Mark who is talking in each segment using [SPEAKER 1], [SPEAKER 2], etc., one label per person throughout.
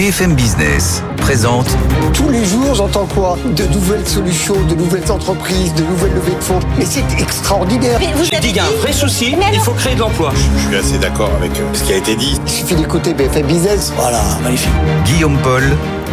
[SPEAKER 1] BFM Business présente
[SPEAKER 2] Tous les jours, j'entends quoi? De nouvelles solutions, de nouvelles entreprises, de nouvelles levées de fonds. Mais c'est extraordinaire.
[SPEAKER 3] J'ai dit qu'il y a un vrai souci, il faut créer de l'emploi.
[SPEAKER 4] Je suis assez d'accord avec euh, ce qui a été dit.
[SPEAKER 2] Il suffit d'écouter BFM Business. Voilà, magnifique.
[SPEAKER 1] Guillaume Paul,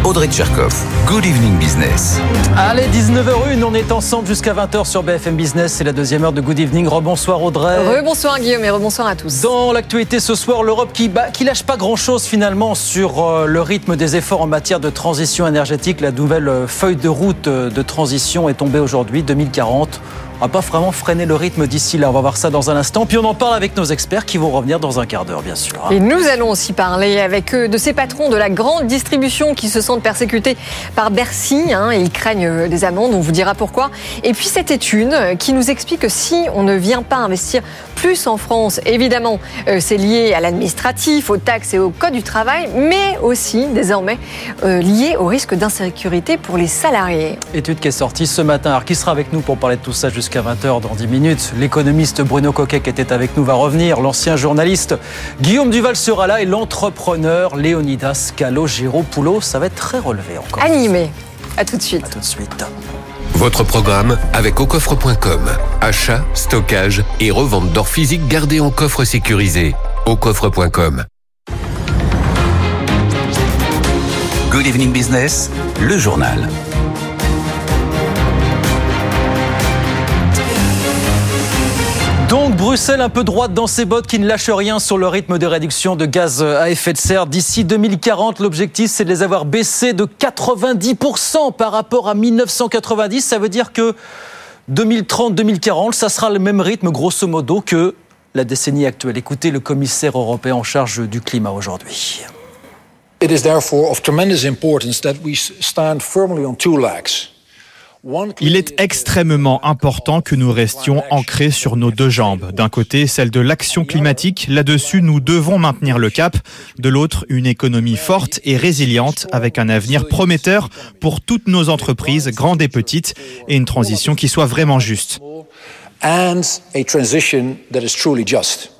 [SPEAKER 1] Audrey Tcherkov. Good evening business.
[SPEAKER 5] Allez, 19h01, on est ensemble jusqu'à 20h sur BFM Business. C'est la deuxième heure de Good Evening. Rebonsoir Audrey.
[SPEAKER 6] Rebonsoir Guillaume et rebonsoir à tous.
[SPEAKER 5] Dans l'actualité ce soir, l'Europe qui, bah, qui lâche pas grand-chose finalement sur euh, le rythme des efforts en matière de transition énergétique. La nouvelle euh, feuille de route euh, de transition est tombée aujourd'hui, 2040. On va pas vraiment freiner le rythme d'ici là. On va voir ça dans un instant. Puis on en parle avec nos experts qui vont revenir dans un quart d'heure, bien sûr.
[SPEAKER 6] Et nous allons aussi parler avec eux de ces patrons de la grande distribution qui se sentent persécutés par Bercy hein, et ils craignent euh, des amendes. On vous dira pourquoi. Et puis cette étude qui nous explique que si on ne vient pas investir plus en France, évidemment, euh, c'est lié à l'administratif, aux taxes et au code du travail, mais aussi désormais euh, lié au risque d'insécurité pour les salariés.
[SPEAKER 5] Étude qui est sortie ce matin. Alors qui sera avec nous pour parler de tout ça jusqu'à 20h dans 10 minutes. L'économiste Bruno Coquet qui était avec nous va revenir. L'ancien journaliste Guillaume Duval sera là et l'entrepreneur Léonidas Calogero-Poulos. Ça va être très relevé encore.
[SPEAKER 6] Animé. À tout de suite.
[SPEAKER 5] À tout de suite.
[SPEAKER 1] Votre programme avec aucoffre.com. Achat, stockage et revente d'or physique gardé en coffre sécurisé. Aucoffre.com. Good evening business, le journal.
[SPEAKER 5] Donc Bruxelles un peu droite dans ses bottes qui ne lâche rien sur le rythme de réduction de gaz à effet de serre. D'ici 2040, l'objectif c'est de les avoir baissés de 90% par rapport à 1990. Ça veut dire que 2030-2040, ça sera le même rythme grosso modo que la décennie actuelle. Écoutez le commissaire européen en charge du climat aujourd'hui.
[SPEAKER 7] It is therefore of tremendous importance that we stand firmly on two legs.
[SPEAKER 8] Il est extrêmement important que nous restions ancrés sur nos deux jambes. D'un côté, celle de l'action climatique. Là-dessus, nous devons maintenir le cap. De l'autre, une économie forte et résiliente avec un avenir prometteur pour toutes nos entreprises, grandes et petites, et une transition qui soit vraiment juste.
[SPEAKER 7] And a transition that is truly just.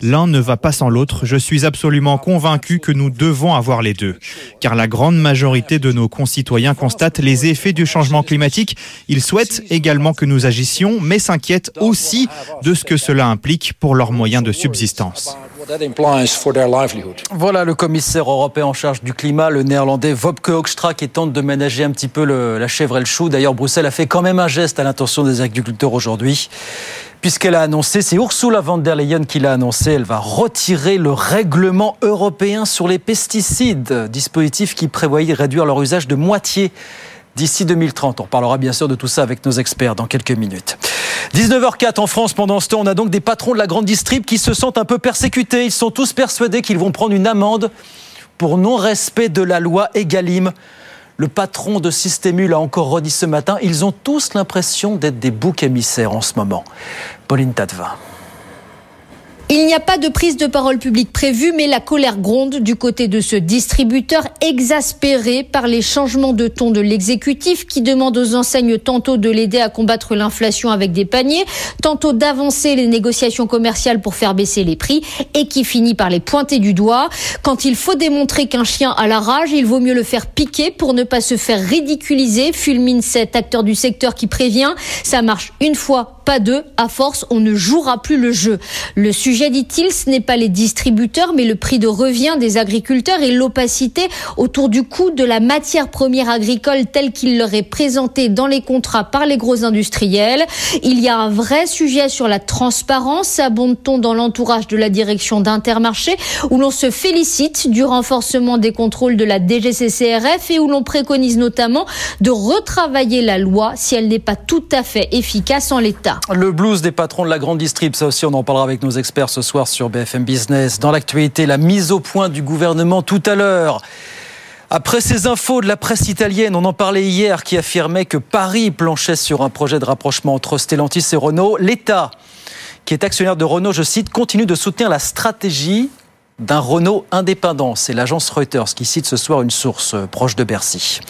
[SPEAKER 8] L'un ne va pas sans l'autre. Je suis absolument convaincu que nous devons avoir les deux. Car la grande majorité de nos concitoyens constatent les effets du changement climatique. Ils souhaitent également que nous agissions, mais s'inquiètent aussi de ce que cela implique pour leurs moyens de subsistance.
[SPEAKER 5] Voilà le commissaire européen en charge du climat, le néerlandais Wopke Hoekstra, qui tente de ménager un petit peu le, la chèvre et le chou. D'ailleurs, Bruxelles a fait quand même un geste à l'intention des agriculteurs aujourd'hui puisqu'elle a annoncé, c'est Ursula von der Leyen qui l'a annoncé, elle va retirer le règlement européen sur les pesticides, dispositif qui prévoyait réduire leur usage de moitié d'ici 2030. On parlera bien sûr de tout ça avec nos experts dans quelques minutes. 19h04 en France, pendant ce temps, on a donc des patrons de la grande distrib qui se sentent un peu persécutés. Ils sont tous persuadés qu'ils vont prendre une amende pour non-respect de la loi Egalim. Le patron de Systémul a encore redit ce matin, ils ont tous l'impression d'être des boucs émissaires en ce moment. Pauline Tadevin.
[SPEAKER 9] Il n'y a pas de prise de parole publique prévue, mais la colère gronde du côté de ce distributeur exaspéré par les changements de ton de l'exécutif qui demande aux enseignes tantôt de l'aider à combattre l'inflation avec des paniers, tantôt d'avancer les négociations commerciales pour faire baisser les prix et qui finit par les pointer du doigt. Quand il faut démontrer qu'un chien a la rage, il vaut mieux le faire piquer pour ne pas se faire ridiculiser, fulmine cet acteur du secteur qui prévient. Ça marche une fois, pas deux. À force, on ne jouera plus le jeu. Le sujet, dit-il, ce n'est pas les distributeurs, mais le prix de revient des agriculteurs et l'opacité autour du coût de la matière première agricole telle qu'il leur est présenté dans les contrats par les gros industriels. Il y a un vrai sujet sur la transparence, abonde-t-on dans l'entourage de la direction d'Intermarché, où l'on se félicite du renforcement des contrôles de la DGCCRF et où l'on préconise notamment de retravailler la loi si elle n'est pas tout à fait efficace en l'état.
[SPEAKER 5] Le blues des patrons de la grande distrib, ça aussi on en parlera avec nos experts ce soir sur BFM Business. Dans l'actualité, la mise au point du gouvernement tout à l'heure. Après ces infos de la presse italienne, on en parlait hier, qui affirmait que Paris planchait sur un projet de rapprochement entre Stellantis et Renault. L'État, qui est actionnaire de Renault, je cite, continue de soutenir la stratégie d'un Renault indépendant. C'est l'agence Reuters qui cite ce soir une source proche de Bercy.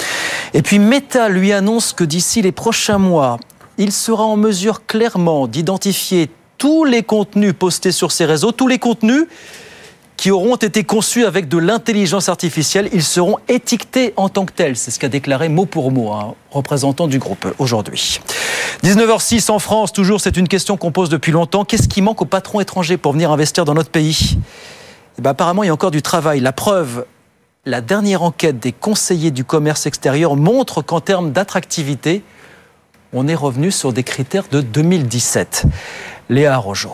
[SPEAKER 5] Et puis Meta lui annonce que d'ici les prochains mois, il sera en mesure clairement d'identifier tous les contenus postés sur ses réseaux, tous les contenus qui auront été conçus avec de l'intelligence artificielle. Ils seront étiquetés en tant que tels. C'est ce qu'a déclaré mot pour mot un représentant du groupe aujourd'hui. 19h06 en France, toujours, c'est une question qu'on pose depuis longtemps. Qu'est-ce qui manque aux patrons étrangers pour venir investir dans notre pays? Eh ben, Apparemment, il y a encore du travail. La preuve, la dernière enquête des conseillers du commerce extérieur montre qu'en termes d'attractivité, on est revenu sur des critères de 2017. Léa Rojo.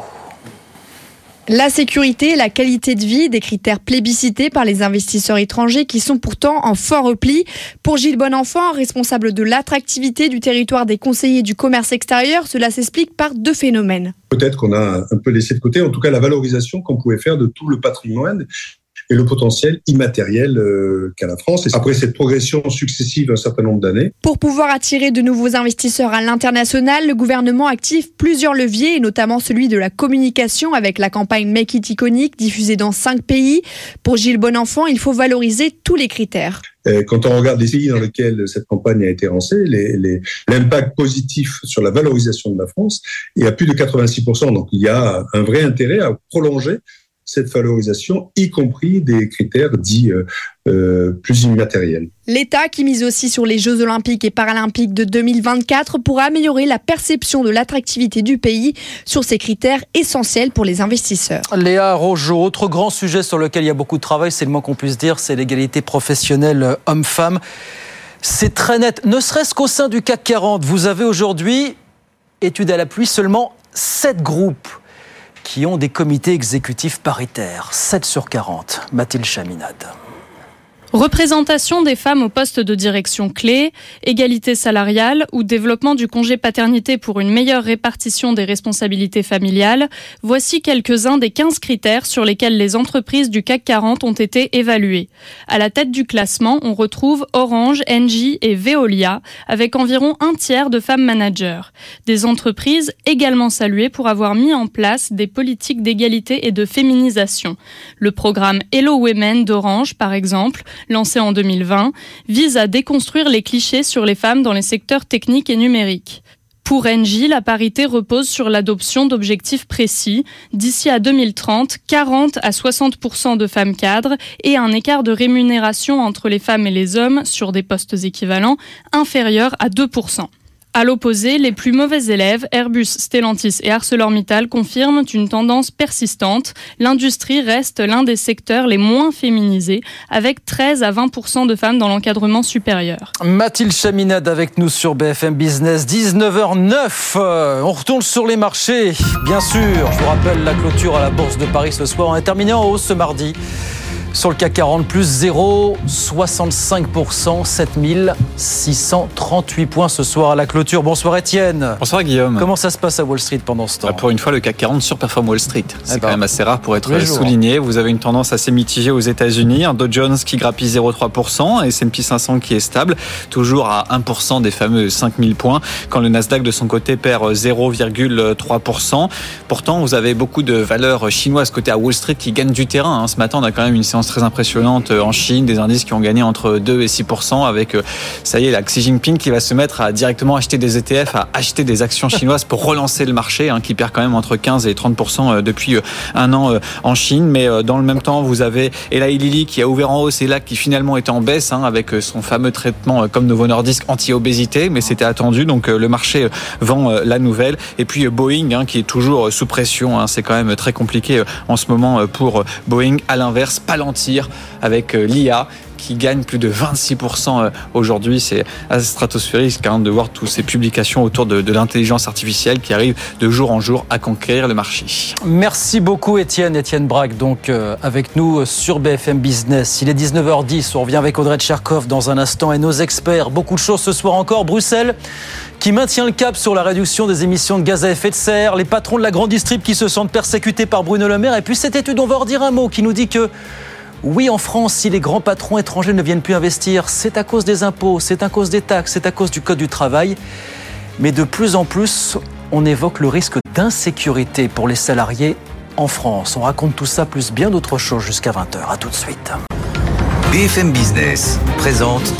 [SPEAKER 10] La sécurité, la qualité de vie, des critères plébiscités par les investisseurs étrangers qui sont pourtant en fort repli. Pour Gilles Bonenfant, responsable de l'attractivité du territoire des conseillers du commerce extérieur, cela s'explique par deux phénomènes.
[SPEAKER 11] Peut-être qu'on a un peu laissé de côté, en tout cas la valorisation qu'on pouvait faire de tout le patrimoine et le potentiel immatériel euh, qu'a la France. Et après cette progression successive d'un certain nombre d'années.
[SPEAKER 10] Pour pouvoir attirer de nouveaux investisseurs à l'international, le gouvernement active plusieurs leviers, et notamment celui de la communication avec la campagne Make It Iconic diffusée dans cinq pays. Pour Gilles Bonenfant, il faut valoriser tous les critères.
[SPEAKER 11] Quand on regarde les pays dans lesquels cette campagne a été lancée, l'impact positif sur la valorisation de la France est à plus de 86%. Donc il y a un vrai intérêt à prolonger cette valorisation, y compris des critères dits euh, euh, plus immatériels.
[SPEAKER 10] L'État qui mise aussi sur les Jeux olympiques et paralympiques de 2024 pour améliorer la perception de l'attractivité du pays sur ces critères essentiels pour les investisseurs.
[SPEAKER 5] Léa Rojo, autre grand sujet sur lequel il y a beaucoup de travail, c'est le moins qu'on puisse dire, c'est l'égalité professionnelle homme-femme. C'est très net, ne serait-ce qu'au sein du CAC 40. Vous avez aujourd'hui, étude à la pluie, seulement 7 groupes qui ont des comités exécutifs paritaires. 7 sur 40. Mathilde Chaminade.
[SPEAKER 12] Représentation des femmes au poste de direction clé, égalité salariale ou développement du congé paternité pour une meilleure répartition des responsabilités familiales, voici quelques-uns des 15 critères sur lesquels les entreprises du CAC 40 ont été évaluées. À la tête du classement, on retrouve Orange, Engie et Veolia, avec environ un tiers de femmes managers. Des entreprises également saluées pour avoir mis en place des politiques d'égalité et de féminisation. Le programme Hello Women d'Orange, par exemple, lancé en 2020, vise à déconstruire les clichés sur les femmes dans les secteurs techniques et numériques. Pour Engie, la parité repose sur l'adoption d'objectifs précis. D'ici à 2030, 40 à 60% de femmes cadres et un écart de rémunération entre les femmes et les hommes sur des postes équivalents inférieur à 2 à l'opposé, les plus mauvais élèves, Airbus, Stellantis et ArcelorMittal, confirment une tendance persistante. L'industrie reste l'un des secteurs les moins féminisés, avec 13 à 20% de femmes dans l'encadrement supérieur.
[SPEAKER 5] Mathilde Chaminade avec nous sur BFM Business, 19h09. On retourne sur les marchés, bien sûr. Je vous rappelle la clôture à la Bourse de Paris ce soir. On est terminé en hausse ce mardi. Sur le CAC 40, plus 0,65%, 7638 points ce soir à la clôture. Bonsoir Étienne.
[SPEAKER 13] Bonsoir Guillaume.
[SPEAKER 5] Comment ça se passe à Wall Street pendant ce temps bah,
[SPEAKER 13] Pour une fois, le CAC 40 surperforme Wall Street. C'est eh quand ben, même assez rare pour être souligné. Vous avez une tendance assez mitigée aux États-Unis. Un Dow Jones qui grappille 0,3%, S&P 500 qui est stable, toujours à 1% des fameux 5000 points, quand le Nasdaq de son côté perd 0,3%. Pourtant, vous avez beaucoup de valeurs chinoises côté à Wall Street qui gagnent du terrain. Hein. Ce matin, on a quand même une séance très impressionnante euh, en Chine, des indices qui ont gagné entre 2 et 6 avec, euh, ça y est, la Xi Jinping qui va se mettre à directement acheter des ETF, à acheter des actions chinoises pour relancer le marché, hein, qui perd quand même entre 15 et 30 euh, depuis un an en Chine. Mais dans le même temps, vous avez Eli Lilly qui a ouvert en hausse et là qui finalement était en baisse hein, avec son fameux traitement comme Novo Nordisk anti-obésité, mais c'était attendu. Donc le marché vend la nouvelle. Et puis Boeing hein, qui est toujours sous pression. C'est quand même très compliqué en ce moment pour Boeing. À l'inverse, Palantir avec euh, l'IA qui gagne plus de 26% aujourd'hui. C'est stratosphérique même de voir toutes ces publications autour de, l'intelligence artificielle qui arrivent de jour en jour à conquérir le marché.
[SPEAKER 5] Merci beaucoup Étienne. Étienne Braque donc avec nous sur BFM Business. Il est 19h10, on revient avec Audrey Tcherkov dans un instant et nos experts. Beaucoup de choses ce soir encore. Bruxelles qui maintient le cap sur la réduction des émissions de gaz à effet de serre, les patrons de la grande distrib qui se sentent persécutés par Bruno Le Maire, et puis cette étude, on va en dire un mot, qui nous dit que oui, en France, si les grands patrons étrangers ne viennent plus investir, c'est à cause des impôts, c'est à cause des taxes, c'est à cause du Code du travail. Mais de plus en plus, on évoque le risque d'insécurité pour les salariés en France. On raconte tout ça plus bien d'autres choses jusqu'à 20h. A tout de suite.
[SPEAKER 14] BFM Business présente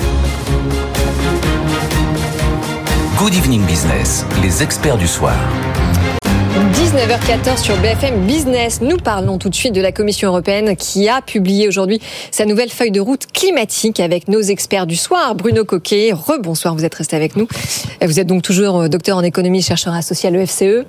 [SPEAKER 14] Good Evening Business, les experts du soir.
[SPEAKER 6] 19h14 sur BFM Business. Nous parlons tout de suite de la Commission européenne qui a publié aujourd'hui sa nouvelle feuille de route climatique avec nos experts du soir. Bruno Coquet, rebonsoir, vous êtes resté avec nous. Vous êtes donc toujours docteur en économie, chercheur associé à l'EFCE.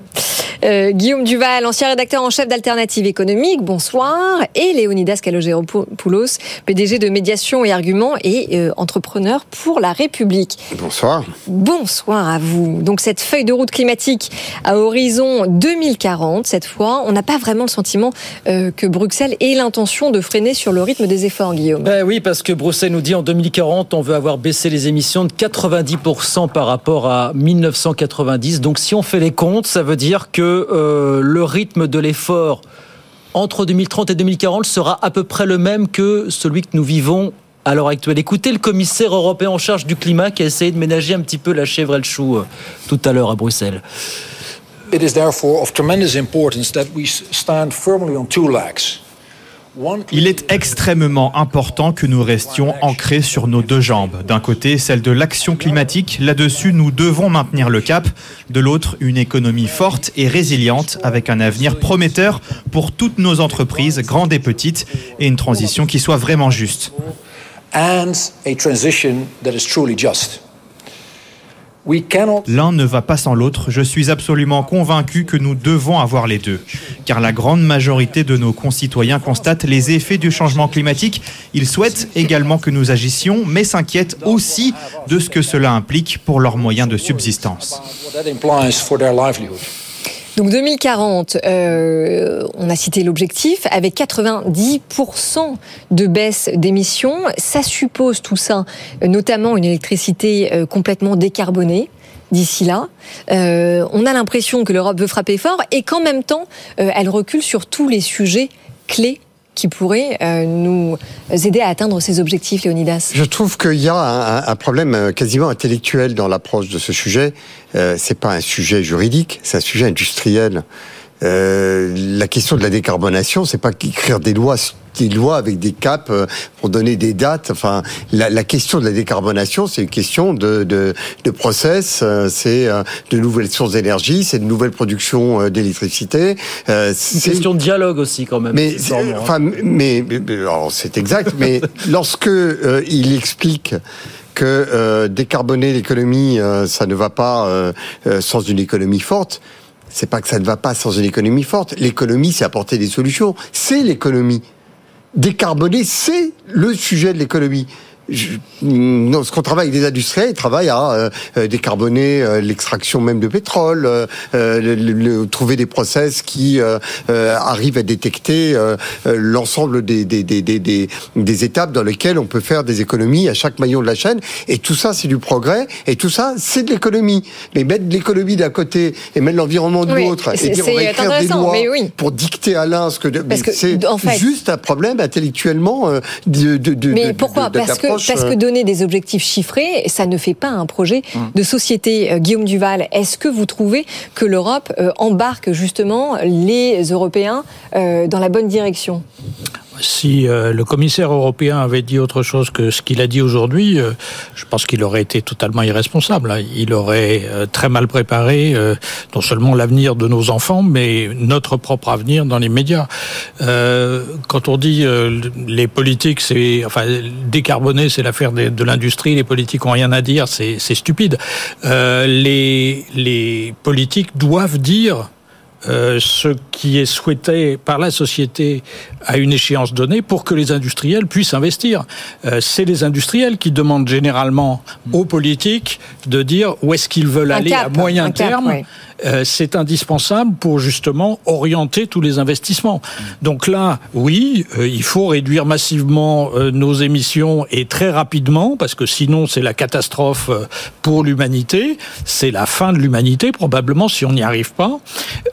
[SPEAKER 6] Euh, Guillaume Duval, ancien rédacteur en chef d'Alternative économique, bonsoir. Et Léonidas Kalogéropoulos, PDG de Médiation et Arguments et euh, entrepreneur pour la République.
[SPEAKER 15] Bonsoir.
[SPEAKER 6] Bonsoir à vous. Donc cette feuille de route climatique à horizon 2040, cette fois, on n'a pas vraiment le sentiment euh, que Bruxelles ait l'intention de freiner sur le rythme des efforts, Guillaume.
[SPEAKER 5] Ben oui, parce que Bruxelles nous dit en 2040, on veut avoir baissé les émissions de 90% par rapport à 1990. Donc si on fait les comptes, ça veut dire que euh, le rythme de l'effort entre 2030 et 2040 sera à peu près le même que celui que nous vivons à l'heure actuelle. Écoutez le commissaire européen en charge du climat qui a essayé de ménager un petit peu la chèvre et le chou euh, tout à l'heure à Bruxelles.
[SPEAKER 7] It is therefore of tremendous importance that we stand firmly on two legs.
[SPEAKER 8] Il est extrêmement important que nous restions ancrés sur nos deux jambes. D'un côté, celle de l'action climatique. Là-dessus, nous devons maintenir le cap. De l'autre, une économie forte et résiliente avec un avenir prometteur pour toutes nos entreprises, grandes et petites, et une transition qui soit vraiment juste.
[SPEAKER 7] And a transition that is truly just.
[SPEAKER 8] L'un ne va pas sans l'autre. Je suis absolument convaincu que nous devons avoir les deux. Car la grande majorité de nos concitoyens constatent les effets du changement climatique. Ils souhaitent également que nous agissions, mais s'inquiètent aussi de ce que cela implique pour leurs moyens de subsistance.
[SPEAKER 6] Donc 2040, euh, on a cité l'objectif, avec 90% de baisse d'émissions. Ça suppose tout ça, notamment une électricité euh, complètement décarbonée d'ici là. Euh, on a l'impression que l'Europe veut frapper fort et qu'en même temps, euh, elle recule sur tous les sujets clés qui pourrait euh, nous aider à atteindre ces objectifs, Léonidas?
[SPEAKER 15] Je trouve qu'il y a un, problème euh, quasiment intellectuel dans l'approche de ce sujet. Euh, c'est pas un sujet juridique, c'est un sujet industriel. Euh, la question de la décarbonation, c'est pas qu'écrire des lois des lois avec des caps euh, pour donner des dates. Enfin, la, la question de la décarbonation, c'est une question de, de, de process, euh, c'est de nouvelles sources d'énergie, c'est de nouvelles productions d'électricité.
[SPEAKER 5] c'est une question de dialogue aussi quand même.
[SPEAKER 15] Mais, enfin, mais, c'est exact. mais lorsque il explique que euh, décarboner l'économie, euh, ça ne va pas euh, sans une économie forte. C'est pas que ça ne va pas sans une économie forte. L'économie, c'est apporter des solutions. C'est l'économie. Décarboner, c'est le sujet de l'économie ce qu'on travaille avec des industriels, ils travaillent à euh, décarboner euh, l'extraction même de pétrole, euh, le, le, trouver des process qui arrivent à détecter l'ensemble des, des, des, des, des étapes dans lesquelles on peut faire des économies à chaque maillon de la chaîne. Et tout ça, c'est du progrès. Et tout ça, c'est de l'économie. Mais mettre l'économie d'un côté et mettre l'environnement de l'autre et dire on va écrire des lois
[SPEAKER 6] oui.
[SPEAKER 15] pour dicter à l'un ce que... C'est en fait, juste un problème intellectuellement de, de, de,
[SPEAKER 6] mais pourquoi? Parce que parce que donner des objectifs chiffrés, ça ne fait pas un projet hum. de société. Euh, Guillaume Duval, est-ce que vous trouvez que l'Europe euh, embarque justement les Européens euh, dans la bonne direction?
[SPEAKER 16] Si euh, le commissaire européen avait dit autre chose que ce qu'il a dit aujourd'hui, euh, je pense qu'il aurait été totalement irresponsable. Hein. Il aurait euh, très mal préparé non seulement l'avenir de nos enfants, mais notre propre avenir dans les médias. quand on dit les politiques, c'est enfin décarboner, c'est l'affaire de, de l'industrie, les politiques ont rien à dire, c'est stupide. les, les politiques doivent dire euh, ce qui est souhaité par la société à une échéance donnée pour que les industriels puissent investir. Euh, c'est les industriels qui demandent généralement aux politiques de dire où est-ce qu'ils veulent aller à moyen terme. Euh, c'est indispensable pour justement orienter tous les investissements. Donc là, oui, euh, il faut réduire massivement euh, nos émissions et très rapidement, parce que sinon c'est la catastrophe pour l'humanité, c'est la fin de l'humanité probablement si on n'y arrive pas.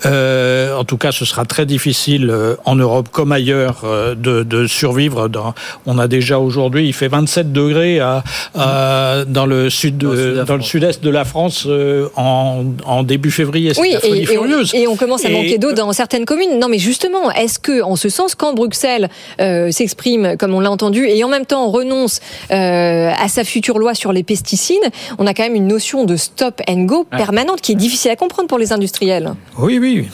[SPEAKER 16] en tout cas, ce sera très difficile en Europe comme ailleurs de, de, survivre. Dans, on a déjà aujourd'hui, il fait 27 degrés à, dans le sud, dans le sud-est de la France en, en début février
[SPEAKER 6] oui, et, on, commence à manquer d'eau dans certaines communes. Non, mais justement, est-ce que, en ce sens, quand Bruxelles euh, s'exprime, comme on l'a entendu, et en même temps renonce euh, à sa future loi sur les pesticides, on a quand même une notion de stop and go permanente qui est difficile à comprendre pour les industriels.
[SPEAKER 16] Oui, oui.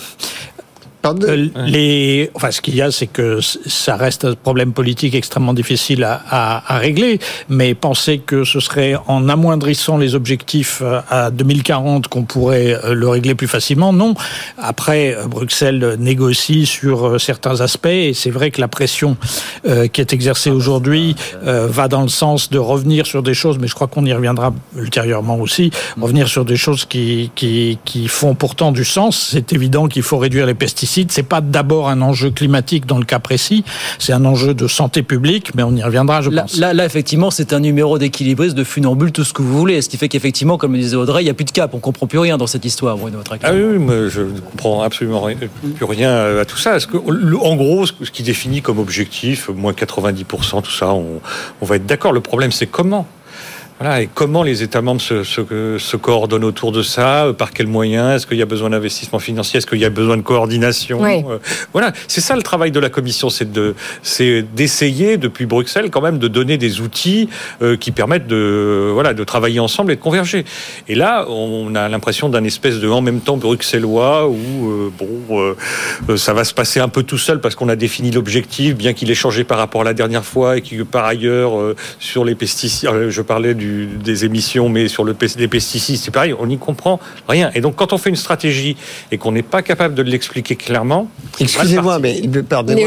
[SPEAKER 16] Euh, les, enfin, ce qu'il y a, c'est que ça reste un problème politique extrêmement difficile à, à, à, régler. Mais penser que ce serait en amoindrissant les objectifs euh, à 2040 qu'on pourrait euh, le régler plus facilement, non. Après, Bruxelles négocie sur certains aspects et c'est vrai que la pression qui est exercée aujourd'hui va dans le sens de revenir sur des choses, mais je crois qu'on y reviendra ultérieurement aussi, revenir sur des choses qui, qui, qui font pourtant du sens. C'est évident qu'il faut réduire les pesticides c'est pas d'abord un enjeu climatique dans le cas précis, c'est un enjeu de santé publique, mais on y reviendra, je pense.
[SPEAKER 5] Là, là effectivement, c'est un numéro d'équilibriste, de funambule, tout ce que vous voulez. Ce qui fait qu'effectivement, comme le disait Audrey, il n'y a plus de cap. On comprend plus rien dans cette histoire, Bruno.
[SPEAKER 17] Ah oui, mais je ne comprends absolument plus rien à tout ça. Que, en gros, ce qui définit comme objectif, moins 90%, tout ça, on, on va être d'accord. Le problème, c'est comment voilà, et comment les États membres se, se, se, coordonnent autour de ça Par quels moyens Est-ce qu'il y a besoin d'investissement financier Est-ce qu'il y a besoin de coordination euh, Voilà, c'est ça le travail de la Commission, c'est de, c'est d'essayer depuis Bruxelles quand même de donner des outils euh, qui permettent de, voilà, de travailler ensemble et de converger. Et là, on a l'impression d'un espèce de en même temps bruxellois où euh, bon, ça va se passer un peu tout seul parce qu'on a défini l'objectif, bien qu'il ait changé par rapport à la dernière fois et que par ailleurs sur les pesticides, je parlais du des émissions, mais sur le, les pesticides, c'est pareil, on n'y comprend rien. Et donc, quand on fait une stratégie et qu'on n'est pas capable de l'expliquer clairement.
[SPEAKER 15] Excusez-moi, mais pardonnez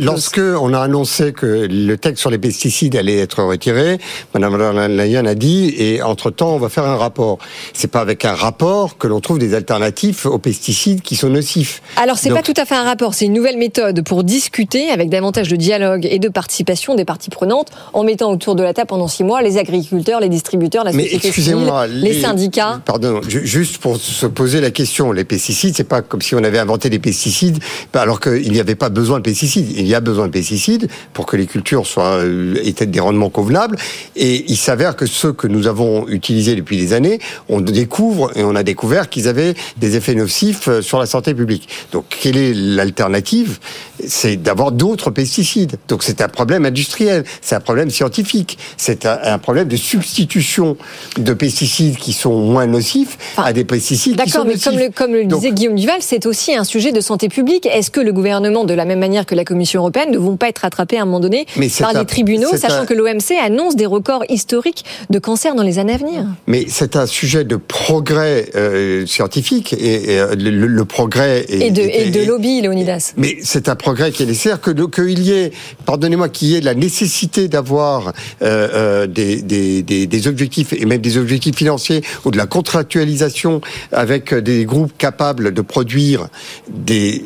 [SPEAKER 15] lorsque on a annoncé que le texte sur les pesticides allait être retiré, Madame Leyen a dit, et entre-temps, on va faire un rapport. C'est pas avec un rapport que l'on trouve des alternatives aux pesticides qui sont nocifs.
[SPEAKER 6] Alors, c'est pas tout à fait un rapport, c'est une nouvelle méthode pour discuter avec davantage de dialogue et de participation des parties prenantes en mettant autour de la table pendant six mois les agriculteurs les distributeurs, la société les, syndicats.
[SPEAKER 15] Pardon, juste pour se poser la question, les pesticides, c'est pas comme si on avait inventé des pesticides alors qu'il n'y avait pas besoin de pesticides. Il y a besoin de pesticides pour que les cultures soient euh, aient des rendements convenables. Et il s'avère que ceux que nous avons utilisés depuis des années, on découvre et on a découvert qu'ils avaient des effets nocifs euh, sur la santé publique. Donc, quelle est l'alternative? C'est d'avoir d'autres pesticides. Donc, c'est un problème industriel, c'est un problème scientifique, c'est un, un problème de substitution de pesticides qui sont moins nocifs à des pesticides qui sont nocifs.
[SPEAKER 6] D'accord, mais comme le, disait Guillaume Duval, c'est aussi un sujet de santé publique. Est-ce que le gouvernement, de la même manière que la Commission européenne, ne vont pas être rattrapés à un moment donné par les tribunaux, sachant que l'OMC annonce des records historiques de cancer dans les années à venir?
[SPEAKER 15] Mais c'est un sujet de progrès euh, scientifique et, euh, le, progrès
[SPEAKER 6] est, et de, et de lobby, Léonidas.
[SPEAKER 15] Mais c'est un progrès qui est nécessaire que qu'il y ait, pardonnez-moi, qu'il y ait la nécessité d'avoir euh, des, des des, objectifs et même des objectifs financiers ou de la contractualisation avec des groupes capables de produire des,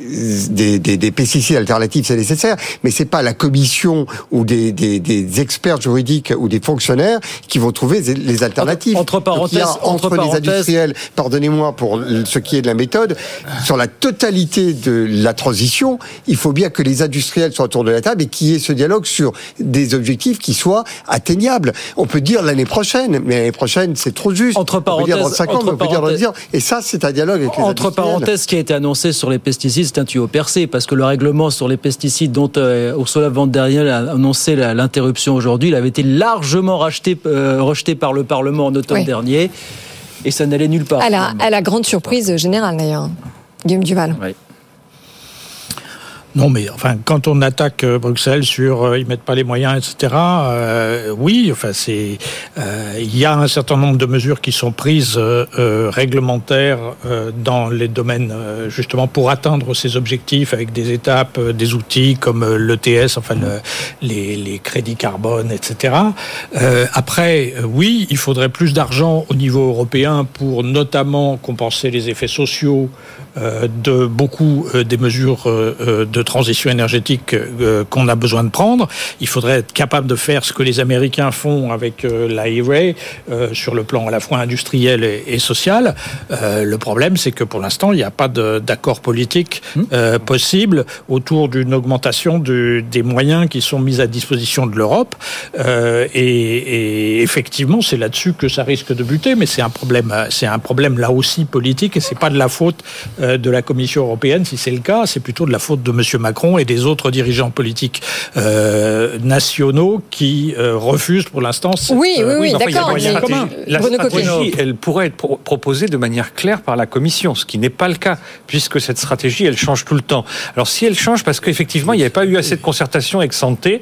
[SPEAKER 15] des, pesticides alternatifs, c'est nécessaire, mais c'est pas la commission ou des, experts juridiques ou des fonctionnaires qui vont trouver les alternatives.
[SPEAKER 5] Entre parenthèses,
[SPEAKER 15] entre, les industriels, pardonnez-moi pour ce qui est de la méthode, sur la totalité de la transition, il faut bien que les industriels soient autour de la table et qu'il y ait ce dialogue sur des objectifs qui soient atteignables. On peut dire l'année prochaine, mais l'année prochaine, c'est trop juste.
[SPEAKER 5] Entre parenthèses, on peut dire dans 5 ans, on peut dire dans 10 ans.
[SPEAKER 15] Et ça, c'est un dialogue avec les
[SPEAKER 5] Entre parenthèses, ce qui a été annoncé sur les pesticides, c'est un tuyau percé, parce que le règlement sur les pesticides dont euh, Ursula von der Leyen a annoncé l'interruption aujourd'hui, il avait été largement racheté, euh, rejeté par le Parlement en automne dernier, et ça n'allait nulle part.
[SPEAKER 6] À la, à la grande surprise générale, d'ailleurs, Guillaume Duval. Oui.
[SPEAKER 16] Non, mais enfin, quand on attaque Bruxelles sur ils mettent pas les moyens, etc. oui, enfin, c'est il y a un certain nombre de mesures qui sont prises réglementaires dans les domaines justement pour atteindre ces objectifs avec des étapes, des outils comme l'ETS, enfin les, les, crédits carbone, etc. après, oui, il faudrait plus d'argent au niveau européen pour notamment compenser les effets sociaux euh, de beaucoup euh, des mesures euh, de transition énergétique qu'on a besoin de prendre. Il faudrait être capable de faire ce que les Américains font avec l'IRA sur le plan à la fois industriel et social. Le problème, c'est que pour l'instant, il n'y a pas d'accord politique mmh. possible autour d'une augmentation des moyens qui sont mis à disposition de l'Europe. Et, effectivement, c'est là-dessus que ça risque de buter, mais c'est un problème, c'est un problème là aussi politique et c'est pas de la faute euh, de la Commission européenne, si c'est le cas, c'est plutôt de la faute de M. Macron et des autres dirigeants politiques euh, nationaux qui euh, refusent pour l'instant.
[SPEAKER 6] Oui, oui, oui, d'accord.
[SPEAKER 17] La stratégie, elle pourrait être proposée de manière claire par la Commission, ce qui n'est pas le cas, puisque cette stratégie, elle change tout le temps. Alors si elle change, parce qu'effectivement, il n'y avait pas eu assez de concertation avec santé,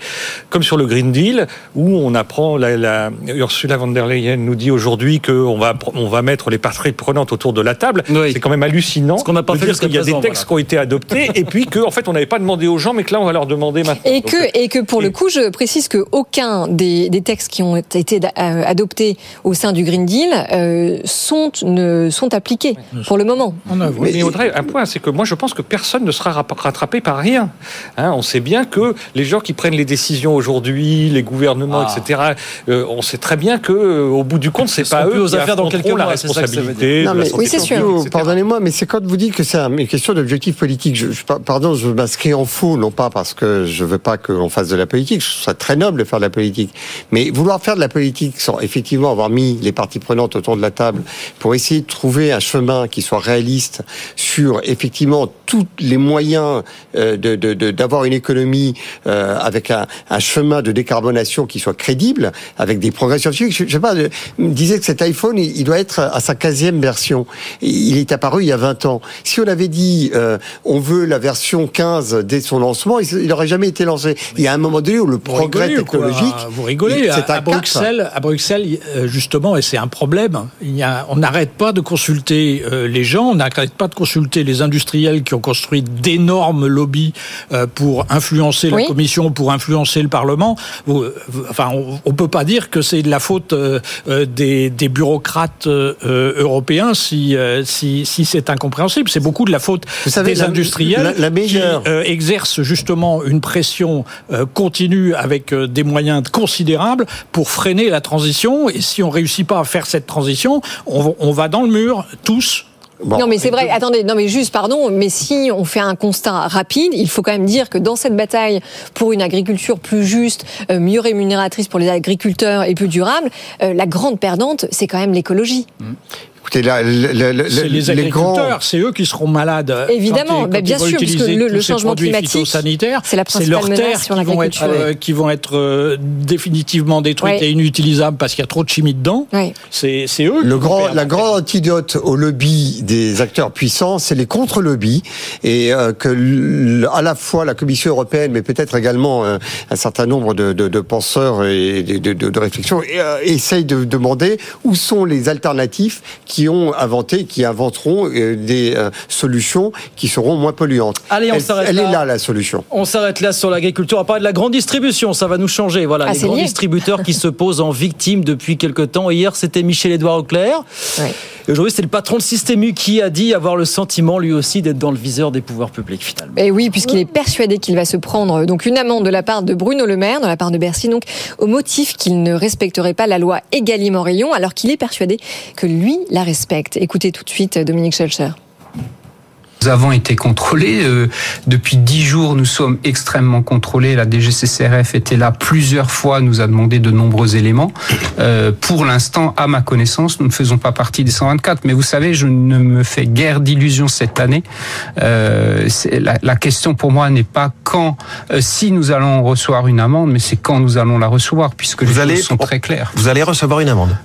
[SPEAKER 17] comme sur le Green Deal, où on apprend, la, la Ursula von der Leyen nous dit aujourd'hui qu'on va, on va mettre les parties prenantes autour de la table. C'est quand même hallucinant
[SPEAKER 5] qu'on n'a pas fait
[SPEAKER 17] Il y a des textes qui ont été adoptés et puis qu'en en fait on n'avait pas demandé aux gens, mais que là on va leur demander maintenant.
[SPEAKER 6] Et que, et que pour le coup, je précise que aucun des, des, textes qui ont été euh, adoptés au sein du Green Deal euh, sont, ne, sont appliqués pour le moment.
[SPEAKER 17] Mais, Audrey, un point, c'est que moi je pense que personne ne sera rattrapé par rien. Hein, on sait bien que les gens qui prennent les décisions aujourd'hui, les gouvernements, ah. etc., euh, on sait très bien que au bout du compte, c'est pas eux
[SPEAKER 5] aux affaires dans quelques
[SPEAKER 17] la responsabilité.
[SPEAKER 15] Non, mais, oui, c'est sûr. Pardonnez-moi, mais c'est quand vous dites que c'est une question d'objectif politique. Je, pardon, je m'inscris en faux, non pas parce que je veux pas que l'on fasse de la politique. Trouve ça très noble de faire de la politique. Mais vouloir faire de la politique sans effectivement avoir mis les parties prenantes autour de la table pour essayer de trouver un chemin qui soit réaliste sur effectivement tous les moyens euh, d'avoir une économie euh, avec un, chemin de décarbonation qui soit crédible, avec des progrès scientifiques. Je, je sais pas, je disais que cet iPhone, il, il doit être à sa 15e version. Il est apparu il y a 20 ans. Si on avait dit euh, on veut la version 15 dès son lancement, il n'aurait jamais été lancé. Il y a un moment donné où le progrès technologique.
[SPEAKER 16] Vous rigolez. À, à Bruxelles, à Bruxelles, euh, justement, et c'est un problème. Il y a, on n'arrête pas de consulter euh, les gens, on n'arrête pas de consulter les industriels qui ont construit d'énormes lobbies pour influencer la Commission, pour influencer le Parlement. Enfin, on, ne peut pas dire que c'est de la faute des, des, bureaucrates européens si, si, si c'est incompréhensible c'est beaucoup de la faute des industriels qui euh, exercent justement une pression euh, continue avec euh, des moyens considérables pour freiner la transition. Et si on réussit pas à faire cette transition, on, va dans le mur tous.
[SPEAKER 6] non mais c'est vrai, attendez, non mais juste pardon, mais si on fait un constat rapide, il faut quand même dire que dans cette bataille pour une agriculture plus juste, mieux rémunératrice pour les agriculteurs et plus durable, la grande perdante, c'est quand même l'écologie.
[SPEAKER 16] Écoutez, les agriculteurs, c'est eux qui seront malades.
[SPEAKER 6] Évidemment, mais bien sûr, puisque le, le changement climatique,
[SPEAKER 16] c'est la principale leurs terres qui vont, être, euh, qui vont être euh, définitivement détruites et inutilisables parce qu'il y a trop de chimie dedans. C'est eux.
[SPEAKER 15] Le grand, la grande antidote au lobby des acteurs puissants, c'est les contre-lobbies et euh, que à la fois la Commission européenne, mais peut-être également un certain nombre de, de, de penseurs et de, de réflexions, essayent de demander où sont les alternatifs qui qui ont inventé, qui inventeront euh, des euh, solutions qui seront moins polluantes.
[SPEAKER 5] Allez, on s'arrête
[SPEAKER 15] Elle est là la solution.
[SPEAKER 5] On s'arrête là sur l'agriculture. On va parler de la grande distribution, ça va nous changer. Voilà, ah, les grands distributeurs qui se posent en victime depuis quelque temps. Hier, c'était Michel-Édouard Auclair. Et aujourd'hui, c'est le patron de Système U qui a dit avoir le sentiment, lui aussi, d'être dans le viseur des pouvoirs publics, finalement.
[SPEAKER 6] Et oui, puisqu'il est persuadé qu'il va se prendre donc une amende de la part de Bruno Le Maire, de la part de Bercy, donc au motif qu'il ne respecterait pas la loi Egalim en rayon, alors qu'il est persuadé que lui la respecte. Écoutez tout de suite Dominique Schelcher.
[SPEAKER 18] Nous avons été contrôlés. Euh, depuis dix jours, nous sommes extrêmement contrôlés. La DGCCRF était là plusieurs fois, nous a demandé de nombreux éléments. Euh, pour l'instant, à ma connaissance, nous ne faisons pas partie des 124. Mais vous savez, je ne me fais guère d'illusions cette année. Euh, la, la, question pour moi n'est pas quand, euh, si nous allons recevoir une amende, mais c'est quand nous allons la recevoir, puisque les
[SPEAKER 19] vous
[SPEAKER 18] choses sont très claires.
[SPEAKER 19] Vous allez recevoir une amende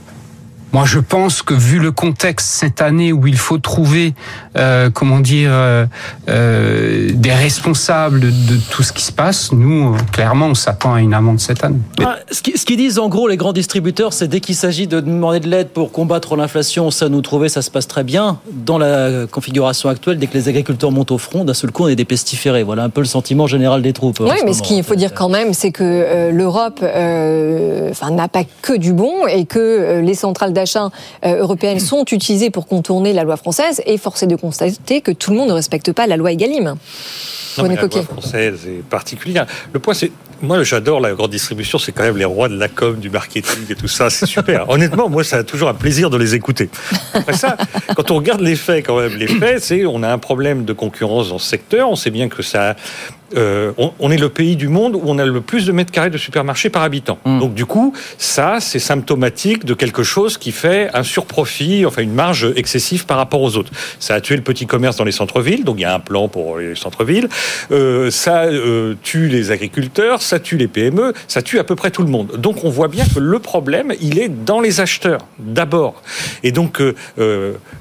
[SPEAKER 18] Moi, je pense que vu le contexte cette année où il faut trouver, euh, comment dire, euh, euh, des responsables de tout ce qui se passe, nous, clairement, on s'attend à une amende cette année.
[SPEAKER 5] Ah, ce qu'ils disent en gros, les grands distributeurs, c'est dès qu'il s'agit de demander de l'aide pour combattre l'inflation, ça nous trouver, ça se passe très bien. Dans la configuration actuelle, dès que les agriculteurs montent au front, d'un seul coup, on est des pestiférés. Voilà un peu le sentiment général des troupes.
[SPEAKER 6] Oui, mais ce qu'il faut dire quand même, c'est que l'Europe enfin, n'a pas que du bon et que les centrales d'achat européennes sont utilisées pour contourner la loi française et force est de constater que tout le monde ne respecte pas la loi Egalim.
[SPEAKER 17] Non, la loi française est particulière. Le point, c'est moi, j'adore la grande distribution. C'est quand même les rois de la com, du marketing et tout ça. C'est super. Honnêtement, moi, ça a toujours un plaisir de les écouter. Après ça, quand on regarde les faits, quand même, les faits, c'est on a un problème de concurrence dans ce secteur. On sait bien que ça euh, on, est le pays du monde où on a le plus de mètres carrés de supermarchés par habitant. Hmm. Donc du coup, ça, c'est symptomatique de quelque chose qui fait un surprofit, enfin une marge excessive par rapport aux autres. Ça a tué le petit commerce dans les centres-villes, donc il y a un plan pour les centres-villes. Euh, ça euh, tue les agriculteurs, ça tue les PME, ça tue à peu près tout le monde. Donc on voit bien que le problème, il est dans les acheteurs d'abord. Et donc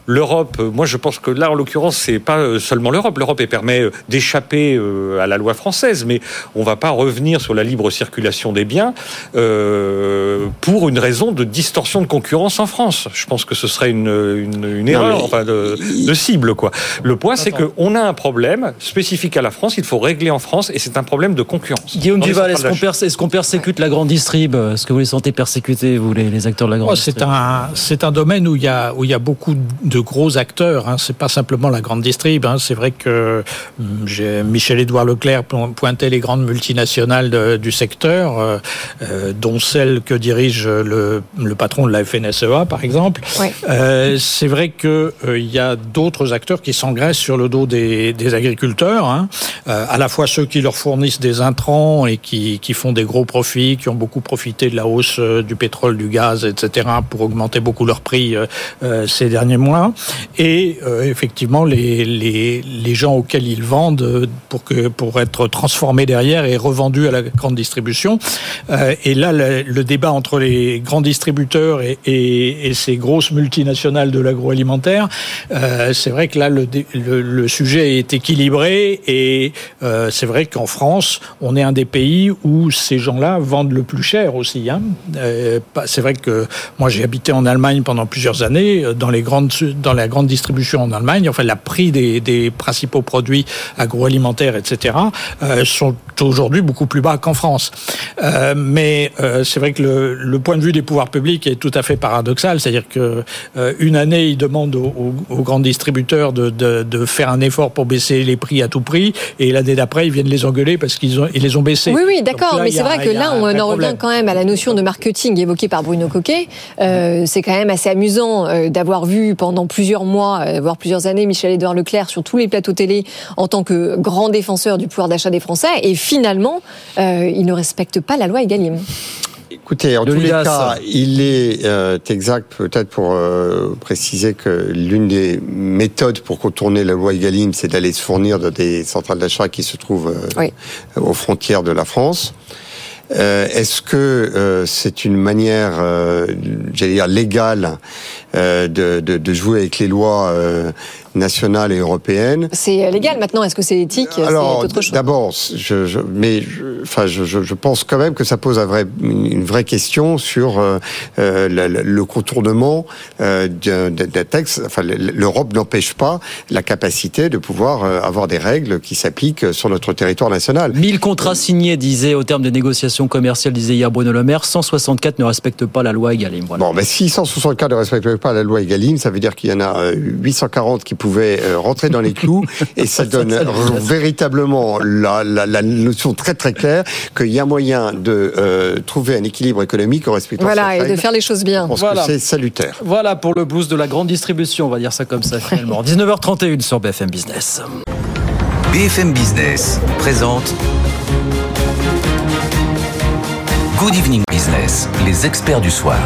[SPEAKER 17] l'Europe, moi je pense que là en l'occurrence, c'est pas seulement l'Europe. L'Europe permet d'échapper à la loi française, mais on ne va pas revenir sur la libre circulation des biens euh, pour une raison de distorsion de concurrence en France. Je pense que ce serait une, une, erreur enfin de, de, cible. Quoi. Le point, c'est qu'on a un problème spécifique à la France, il faut régler en France, et c'est un problème de concurrence.
[SPEAKER 5] Guillaume Duval, est-ce qu'on persécute la grande distrib? Est-ce que vous les sentez persécutés, vous, les, acteurs de la grande oh,
[SPEAKER 16] distrib? C'est un, domaine où il y a, où il y a beaucoup de gros acteurs. Hein. C'est pas simplement la grande distrib. Hein. C'est vrai que hum, Michel-Édouard Leclerc pointait les grandes multinationales du secteur, euh, euh, dont celle que dirige le, patron de la FNSEA, par exemple. Euh, c'est vrai qu'il il y a d'autres acteurs qui s'engraissent sur le dos des, agriculteurs, hein. à la fois ceux qui leur fournissent des intrants et qui, qui, font des gros profits, qui ont beaucoup profité de la hausse du pétrole, du gaz, etc., pour augmenter beaucoup leurs prix ces derniers mois, et effectivement les, les, les, gens auxquels ils vendent pour que pour être transformé derrière et revendu à la grande distribution. Euh, et là, le, débat entre les grands distributeurs et, ces grosses multinationales de l'agroalimentaire, euh, c'est vrai que là, le, sujet est équilibré et euh, c'est vrai qu'en France, on est un des pays où ces gens-là vendent le plus cher aussi. Hein. c'est vrai que moi, j'ai habité en Allemagne pendant plusieurs années, dans, les grandes, dans la grande distribution en Allemagne. Enfin, la prix des principaux produits agroalimentaires, etc., euh, sont aujourd'hui beaucoup plus bas qu'en France. Euh, mais euh, c'est vrai que le, le, point de vue des pouvoirs publics est tout à fait paradoxal, c'est-à-dire que une année ils demandent aux, aux grands distributeurs de, de, de, faire un effort pour baisser les prix à tout prix, et l'année d'après ils viennent les engueuler parce qu'ils ils les ont baissés.
[SPEAKER 6] Oui, oui, d'accord, mais c'est vrai que là on en revient quand même à la notion de marketing évoquée par Bruno Coquet. c'est quand même assez amusant d'avoir vu pendant plusieurs mois, voire plusieurs années, Michel-Édouard Leclerc sur tous les plateaux télé en tant que grand défenseur du pouvoir d'achat des Français, et finalement, euh, il ne respecte pas la loi Egalim.
[SPEAKER 15] Écoutez, en tous les cas, il est euh, exact peut-être pour euh, préciser que l'une des méthodes pour contourner la loi Egalim, c'est d'aller se fournir dans des centrales d'achat qui se trouvent aux frontières de la France. Est-ce que c'est une manière, j'allais dire légale, de, de, de, jouer avec les lois nationale et européenne.
[SPEAKER 6] C'est légal maintenant. Est-ce que c'est éthique
[SPEAKER 15] Alors, d'abord, je, je, mais je, enfin, je, je, pense quand même que ça pose un vrai, une vraie question sur euh, euh le, contournement euh, d'un texte. Enfin, l'Europe n'empêche pas la capacité de pouvoir euh, avoir des règles qui s'appliquent sur notre territoire national.
[SPEAKER 5] 1000 contrats signés, disait au terme des négociations commerciales, disait hier Bruno Le Maire. 164 ne respectent pas la loi Egalim.
[SPEAKER 15] Voilà. Bon, mais si 164 ne respectent pas la loi Egalim, ça veut dire qu'il y en a 840 qui pouvait euh, rentrer dans les clous et ça donne véritablement la, la, la, notion très très claire qu'il y a moyen de euh, trouver un équilibre économique en respectant
[SPEAKER 6] Voilà, et de faire les choses bien.
[SPEAKER 15] voilà. c'est salutaire.
[SPEAKER 5] Voilà pour le boost de la grande distribution, on va dire ça comme ça finalement. 19h31 sur BFM Business.
[SPEAKER 14] BFM Business présente Good Evening Business, les experts du soir.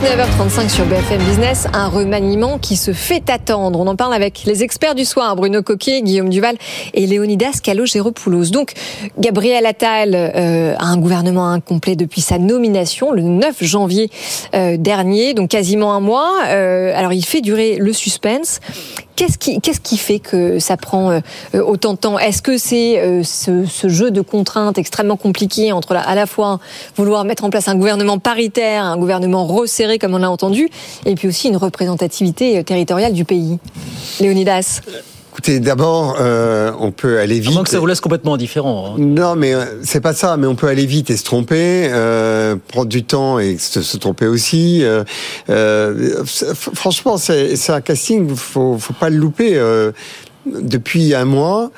[SPEAKER 6] 19h35 sur BFM Business, un remaniement qui se fait attendre. On en parle avec les experts du soir, Bruno Coquet, Guillaume Duval et Léonidas Calogéropoulos. Donc, Gabriel Attal euh, a un gouvernement incomplet depuis sa nomination le 9 janvier euh, dernier, donc quasiment un mois. Euh, alors, il fait durer le suspense. Qu'est-ce qui, fait que ça prend autant de temps? Est-ce que c'est ce, jeu de contraintes extrêmement compliqué entre à la fois vouloir mettre en place un gouvernement paritaire, un gouvernement resserré comme on l'a entendu, et puis aussi une représentativité euh, territoriale du pays Léonidas
[SPEAKER 15] Écoutez, d'abord, euh, on peut aller vite.
[SPEAKER 5] Moins que ça vous laisse complètement indifférent.
[SPEAKER 15] Hein. Non, mais euh, c'est pas ça. Mais on peut aller vite et se tromper, euh, prendre du temps et se, se tromper aussi. Euh, euh franchement, c'est un casting, faut, faut pas le louper. depuis un mois,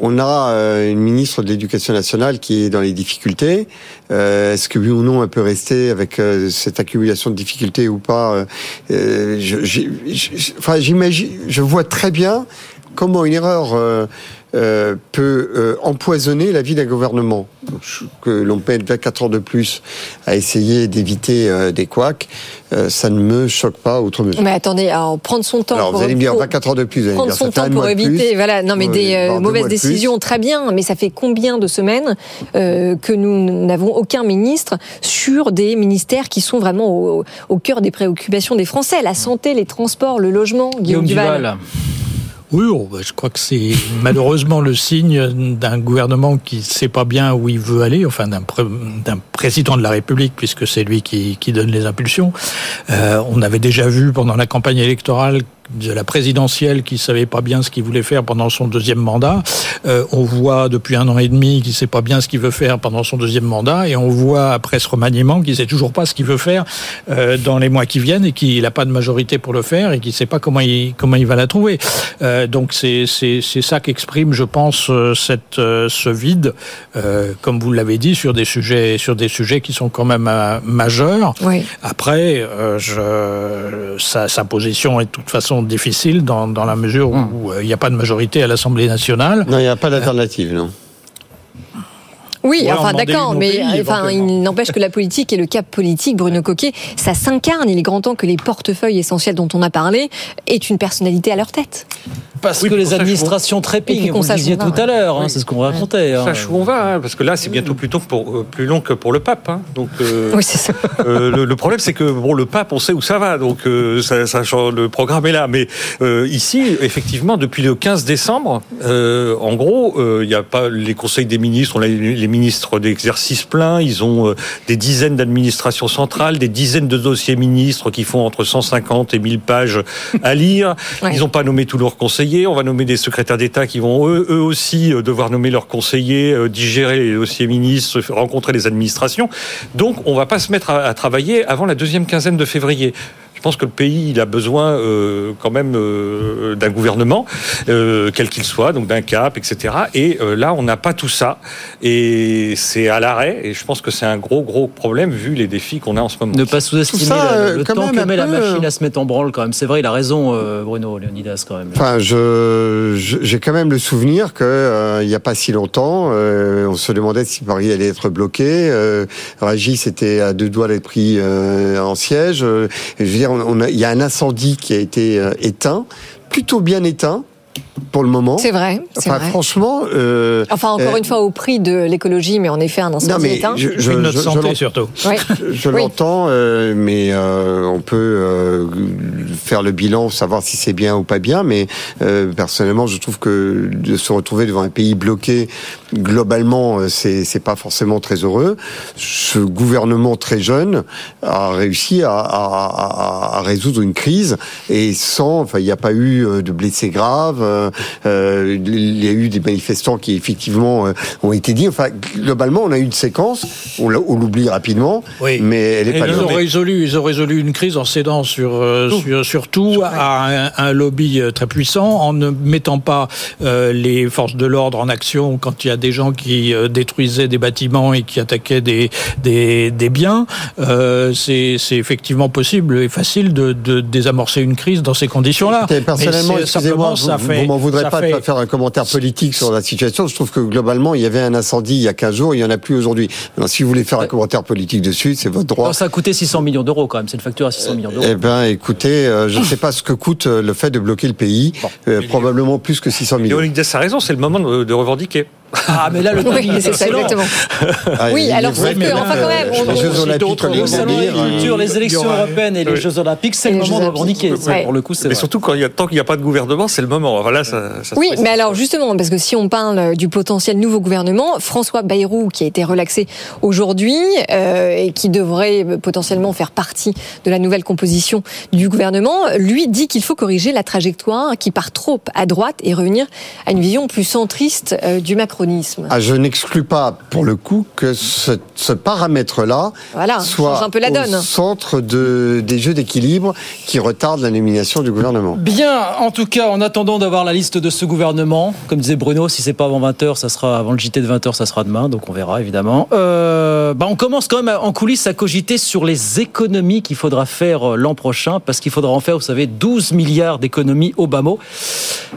[SPEAKER 15] on a une ministre de l'Éducation nationale qui est dans les difficultés. Euh, Est-ce que oui ou non elle peut rester avec euh, cette accumulation de difficultés ou pas euh, Enfin, j'imagine, je vois très bien comment une erreur euh, peut euh, empoisonner la vie d'un gouvernement. Que l'on pète 24 heures de plus à essayer d'éviter euh, des couacs, euh, ça ne me choque pas outre mesure.
[SPEAKER 6] Mais attendez, alors, prendre son temps.
[SPEAKER 15] Alors
[SPEAKER 6] pour,
[SPEAKER 15] vous allez me dire 24 heures de plus, vous allez
[SPEAKER 6] prendre
[SPEAKER 15] me dire,
[SPEAKER 6] son temps pour éviter, voilà, non mais des euh, mauvaises décisions, très bien, mais ça fait combien de semaines euh, que nous n'avons aucun ministre sur des ministères qui sont vraiment au, au, cœur des préoccupations des Français, la santé, les transports, le logement, Guillaume, Guillaume Duval. Duval.
[SPEAKER 16] Oui, je crois que c'est malheureusement le signe d'un gouvernement qui ne sait pas bien où il veut aller, enfin d'un pr président de la République, puisque c'est lui qui, qui, donne les impulsions. Euh, on avait déjà vu pendant la campagne électorale de la présidentielle qui savait pas bien ce qu'il voulait faire pendant son deuxième mandat. Euh, on voit depuis un an et demi qu'il sait pas bien ce qu'il veut faire pendant son deuxième mandat, et on voit après ce remaniement qu'il sait toujours pas ce qu'il veut faire euh, dans les mois qui viennent et qu'il n'a pas de majorité pour le faire et qu'il sait pas comment il comment il va la trouver. Euh, donc c'est c'est c'est ça qu'exprime, je pense, euh, cette euh, ce vide, euh, comme vous l'avez dit, sur des sujets sur des sujets qui sont quand même majeurs.
[SPEAKER 6] Oui.
[SPEAKER 16] Après, je, sa, sa position est de toute façon difficile dans, dans la mesure où il n'y a pas de majorité à l'Assemblée nationale.
[SPEAKER 15] Non, il n'y a pas d'alternative, non.
[SPEAKER 6] Oui, ouais, enfin d'accord, mais pays, enfin, il n'empêche que la politique et le cap politique, Bruno Coquet, ça s'incarne. Il est grand temps que les portefeuilles essentiels dont on a parlé aient une personnalité à leur tête.
[SPEAKER 5] Parce oui, que les administrations trépignent, vous le disiez tout à l'heure, hein, c'est ce qu'on racontait.
[SPEAKER 17] On sache où on va, hein, parce que là, c'est bientôt plus, pour, euh, plus long que pour le pape. Hein, donc,
[SPEAKER 6] euh, oui, c'est ça.
[SPEAKER 17] Euh, le, le, problème, c'est que bon, le pape, on sait où ça va, donc euh, ça, ça, le programme est là. Mais euh, ici, effectivement, depuis le 15 décembre, en gros, il n'y a pas les conseils des ministres, on a les, les ministres d'exercice plein, ils ont des dizaines d'administrations centrales, des dizaines de dossiers ministres qui font entre 150 et 1000 pages à lire. Ils n'ont pas nommé tous leurs conseillers on va nommer des secrétaires d'État qui vont eux, eux, aussi devoir nommer leurs conseillers, digérer les dossiers ministres, rencontrer les administrations. Donc on ne va pas se mettre à, à travailler avant la deuxième quinzaine de février. Je pense que le pays il a besoin euh, quand même euh, d'un gouvernement, euh, quel qu'il soit, donc d'un cap, etc. Et euh, là, on n'a pas tout ça, et c'est à l'arrêt. Et je pense que c'est un gros gros problème vu les défis qu'on a en ce moment.
[SPEAKER 5] Ne pas sous-estimer le, le temps que met la machine à se mettre en branle quand même. C'est vrai, il a raison, Bruno Leonidas quand même.
[SPEAKER 15] Enfin, je j'ai quand même le souvenir que il n'y a pas si longtemps, on se demandait si Paris allait être bloqué. Ragis était à deux doigts d'être pris en siège. je veux dire il y a un incendie qui a été euh, éteint, plutôt bien éteint pour le moment.
[SPEAKER 6] C'est vrai.
[SPEAKER 15] Enfin,
[SPEAKER 6] vrai.
[SPEAKER 15] franchement. Euh,
[SPEAKER 6] enfin, encore euh, une fois, au prix de l'écologie, mais en effet, un incendie
[SPEAKER 15] mais
[SPEAKER 6] éteint.
[SPEAKER 15] Je, je,
[SPEAKER 16] notre
[SPEAKER 15] je,
[SPEAKER 16] santé surtout.
[SPEAKER 6] Oui.
[SPEAKER 15] Je,
[SPEAKER 6] oui.
[SPEAKER 15] l'entends, euh, mais euh, on peut euh, faire le bilan, savoir si c'est bien ou pas bien. Mais euh, personnellement, je trouve que de se retrouver devant un pays bloqué, globalement, c'est c'est pas forcément très heureux. Ce gouvernement très jeune a réussi à, à, à, à résoudre une crise et sans, enfin, il n'y a pas eu de blessés graves. Euh, il y a eu des manifestants qui effectivement euh, ont été dit. Enfin, globalement, on a eu une séquence. On l'oublie rapidement,
[SPEAKER 16] oui.
[SPEAKER 15] mais elle est
[SPEAKER 16] Et
[SPEAKER 15] pas.
[SPEAKER 16] Ils ont, résolu, ils ont résolu une crise en cédant sur euh,
[SPEAKER 17] Tout.
[SPEAKER 16] sur, sur tout à un, un, lobby euh, très puissant, en ne mettant pas euh, les forces de l'ordre en action quand il y a des gens qui euh, détruisaient des bâtiments et qui attaquaient des des, des biens. Euh, C'est effectivement possible et facile de, de désamorcer une crise dans ces conditions-là.
[SPEAKER 15] Personnellement,
[SPEAKER 16] simplement, ça fait
[SPEAKER 15] m'en voudrais pas de faire un commentaire politique sur la situation. Je trouve que globalement, il y avait un incendie il y a 15 jours, il n'y en a plus aujourd'hui. si vous voulez faire un commentaire politique dessus, c'est votre droit.
[SPEAKER 5] ça a coûté 600 millions d'euros quand même. C'est une facture à 600 millions d'euros.
[SPEAKER 15] Eh bien, écoutez, euh, je ne sais pas ce que coûte euh, le fait de bloquer le pays. Euh, probablement plus que 600 millions.
[SPEAKER 17] Léonidas a raison, c'est le moment de revendiquer.
[SPEAKER 5] Ah, mais là, le timing
[SPEAKER 6] c'est ça, exactement.
[SPEAKER 15] Ah,
[SPEAKER 6] oui, alors c'est que, enfin, quand même.
[SPEAKER 15] Les Jeux Olympiques,
[SPEAKER 5] les, les élections européennes et les Jeux Olympiques, c'est le moment de revendiquer. Pour le coup,
[SPEAKER 17] Mais surtout, quand il y a, tant qu'il n'y a pas de gouvernement, c'est le moment. Voilà, ça,
[SPEAKER 6] oui, mais alors, justement, parce que si on parle du potentiel nouveau gouvernement, François Bayrou, qui a été relaxé aujourd'hui euh, et qui devrait potentiellement faire partie de la nouvelle composition du gouvernement, lui dit qu'il faut corriger la trajectoire qui part trop à droite et revenir à une vision plus centriste euh, du
[SPEAKER 15] Ah, je n'exclus pas, pour le coup, que ce, paramètre-là soit
[SPEAKER 6] un peu la donne.
[SPEAKER 15] au centre de, des jeux d'équilibre qui retardent la nomination du gouvernement.
[SPEAKER 5] Bien, en tout cas, en attendant d'avoir la liste de ce gouvernement, comme disait Bruno, si c'est pas avant 20h, ça sera avant le JT de 20h, ça sera demain, donc on verra évidemment. Euh, bah on commence quand même en coulisses à cogiter sur les économies qu'il faudra faire euh, l'an prochain, parce qu'il faudra en faire, vous savez, 12 milliards d'économies au bas mot,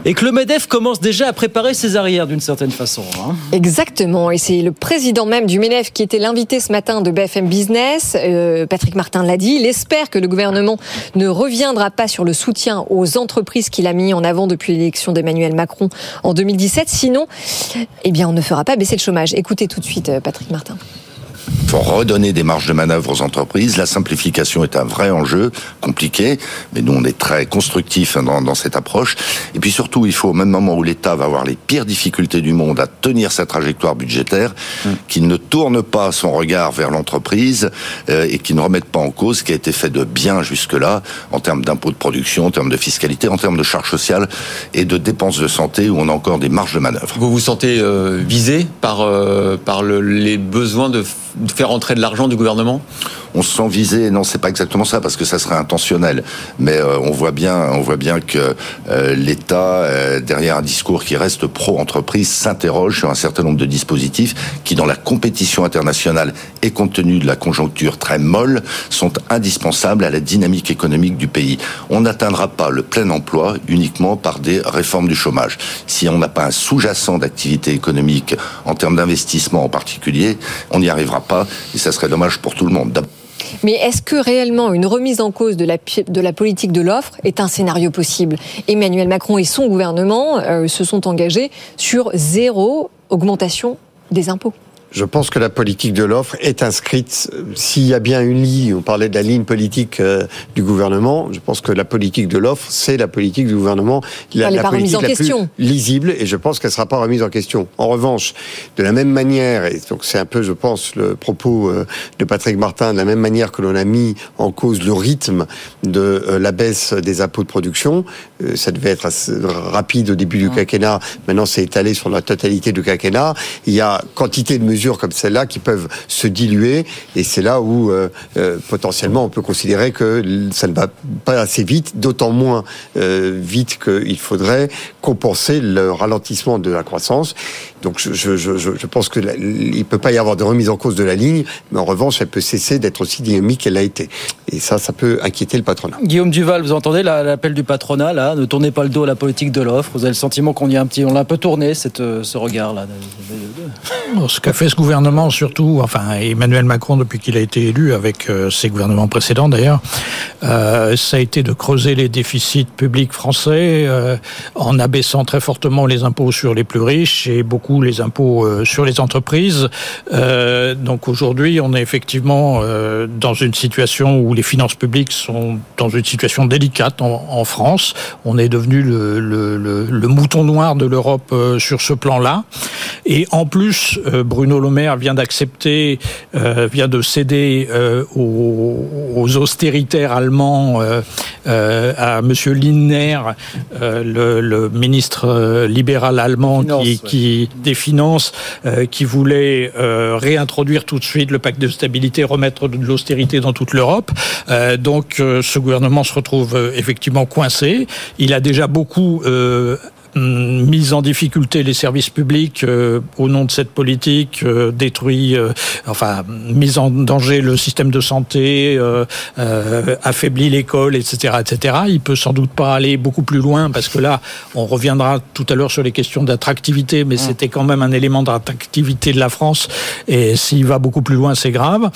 [SPEAKER 5] et que le MEDEF commence déjà à préparer ses arrières d'une certaine façon. Hein.
[SPEAKER 6] Exactement, et c'est le président même du MENEF qui était l'invité ce matin de BFM Business. Euh, Patrick Martin l'a dit, il espère que le gouvernement ne reviendra pas sur le soutien aux entreprises qu'il a mis en avant depuis l'élection d'Emmanuel Macron en 2017. Sinon, eh bien, on ne fera pas baisser le chômage. Écoutez tout de suite euh, Patrick Martin.
[SPEAKER 19] Il faut redonner des marges de manœuvre aux entreprises. La simplification est un vrai enjeu compliqué, mais nous on est très constructifs dans, dans cette approche. Et puis surtout, il faut au même moment où l'État va avoir les pires difficultés du monde à tenir sa trajectoire budgétaire, mmh. qu'il ne tourne pas son regard vers l'entreprise euh, et qu'il ne remette pas en cause ce qui a été fait de bien jusque-là en termes d'impôts de production, en termes de fiscalité, en termes de charges sociales et de dépenses de santé où on a encore des marges de manœuvre.
[SPEAKER 13] Vous vous sentez euh, visé par, euh, par le, les besoins de de faire entrer de l'argent du gouvernement?
[SPEAKER 19] On se sent visé. Non, c'est pas exactement ça parce que ça serait intentionnel. Mais euh, on voit bien, que euh, l'État, euh, derrière un discours qui reste pro-entreprise, s'interroge sur un certain nombre de dispositifs qui, dans la compétition internationale et compte tenu de la conjoncture très molle, sont indispensables à la dynamique économique du pays. On n'atteindra pas le plein emploi uniquement par des réformes du chômage. Si on n'a pas un sous-jacent d'activité économique en termes d'investissement en particulier, on n'y arrivera pas et ça serait dommage pour tout le monde.
[SPEAKER 6] Mais est-ce que réellement une remise en cause de la, politique de l'offre est un scénario possible? Emmanuel Macron et son gouvernement euh, se sont engagés sur zéro augmentation des impôts.
[SPEAKER 15] Je pense que la politique de l'offre est inscrite. S'il y a bien une ligne, on parlait de la ligne politique euh, du gouvernement, je pense que la politique de l'offre, c'est la politique du gouvernement.
[SPEAKER 6] La,
[SPEAKER 15] la
[SPEAKER 6] politique la
[SPEAKER 15] plus lisible, et je pense qu'elle ne sera pas remise en question. En revanche, de la même manière, et donc c'est un peu, je pense, le propos euh, de Patrick Martin, de la même manière que l'on a mis en cause le rythme de euh, la baisse des impôts de production, ça devait être assez rapide au début du quinquennat, maintenant c'est étalé sur la totalité du quinquennat. Il y a quantité de mesures comme celle-là qui peuvent se diluer. Et c'est là où euh, euh, potentiellement on peut considérer que ça ne va pas assez vite, d'autant moins euh, vite qu'il faudrait compenser le ralentissement de la croissance. Donc je, je, je, je pense qu'il ne peut pas y avoir de remise en cause de la ligne, mais en revanche, elle peut cesser d'être aussi dynamique qu'elle l'a été. Et ça, ça peut inquiéter le patronat.
[SPEAKER 5] Guillaume Duval, vous entendez l'appel du patronat, là Ne tournez pas le dos à la politique de l'offre. Vous avez le sentiment qu'on y a un petit, on l'a un peu tourné, cette, ce regard-là.
[SPEAKER 16] Ce qu'a fait ce gouvernement, surtout, enfin Emmanuel Macron depuis qu'il a été élu, avec euh, ses gouvernements précédents d'ailleurs, euh, ça a été de creuser les déficits publics français euh, en abaissant très fortement les impôts sur les plus riches et beaucoup les impôts sur les entreprises. Donc aujourd'hui, on est effectivement dans une situation où les finances publiques sont dans une situation délicate en, France. On est devenu le, mouton noir de l'Europe sur ce plan-là. Et en plus, Bruno Le Maire vient d'accepter, vient de céder aux, aux, austéritaires allemands à Monsieur Lindner, le, le, ministre libéral allemand, qui, qui, des Finances euh, qui voulait euh, réintroduire tout de suite le pacte de stabilité, remettre de l'austérité dans toute l'Europe. Euh, donc ce gouvernement se retrouve effectivement coincé. Il a déjà beaucoup hum, mis en difficulté les services publics euh, au nom de cette politique, euh, détruit, euh, enfin, mis en danger le système de santé, affaiblit l'école, etc., etc. Il peut sans doute pas aller beaucoup plus loin parce que là, on reviendra tout à l'heure sur les questions d'attractivité, mais mmh. c'était quand même un élément d'attractivité de la France. Et s'il va beaucoup plus loin, c'est grave.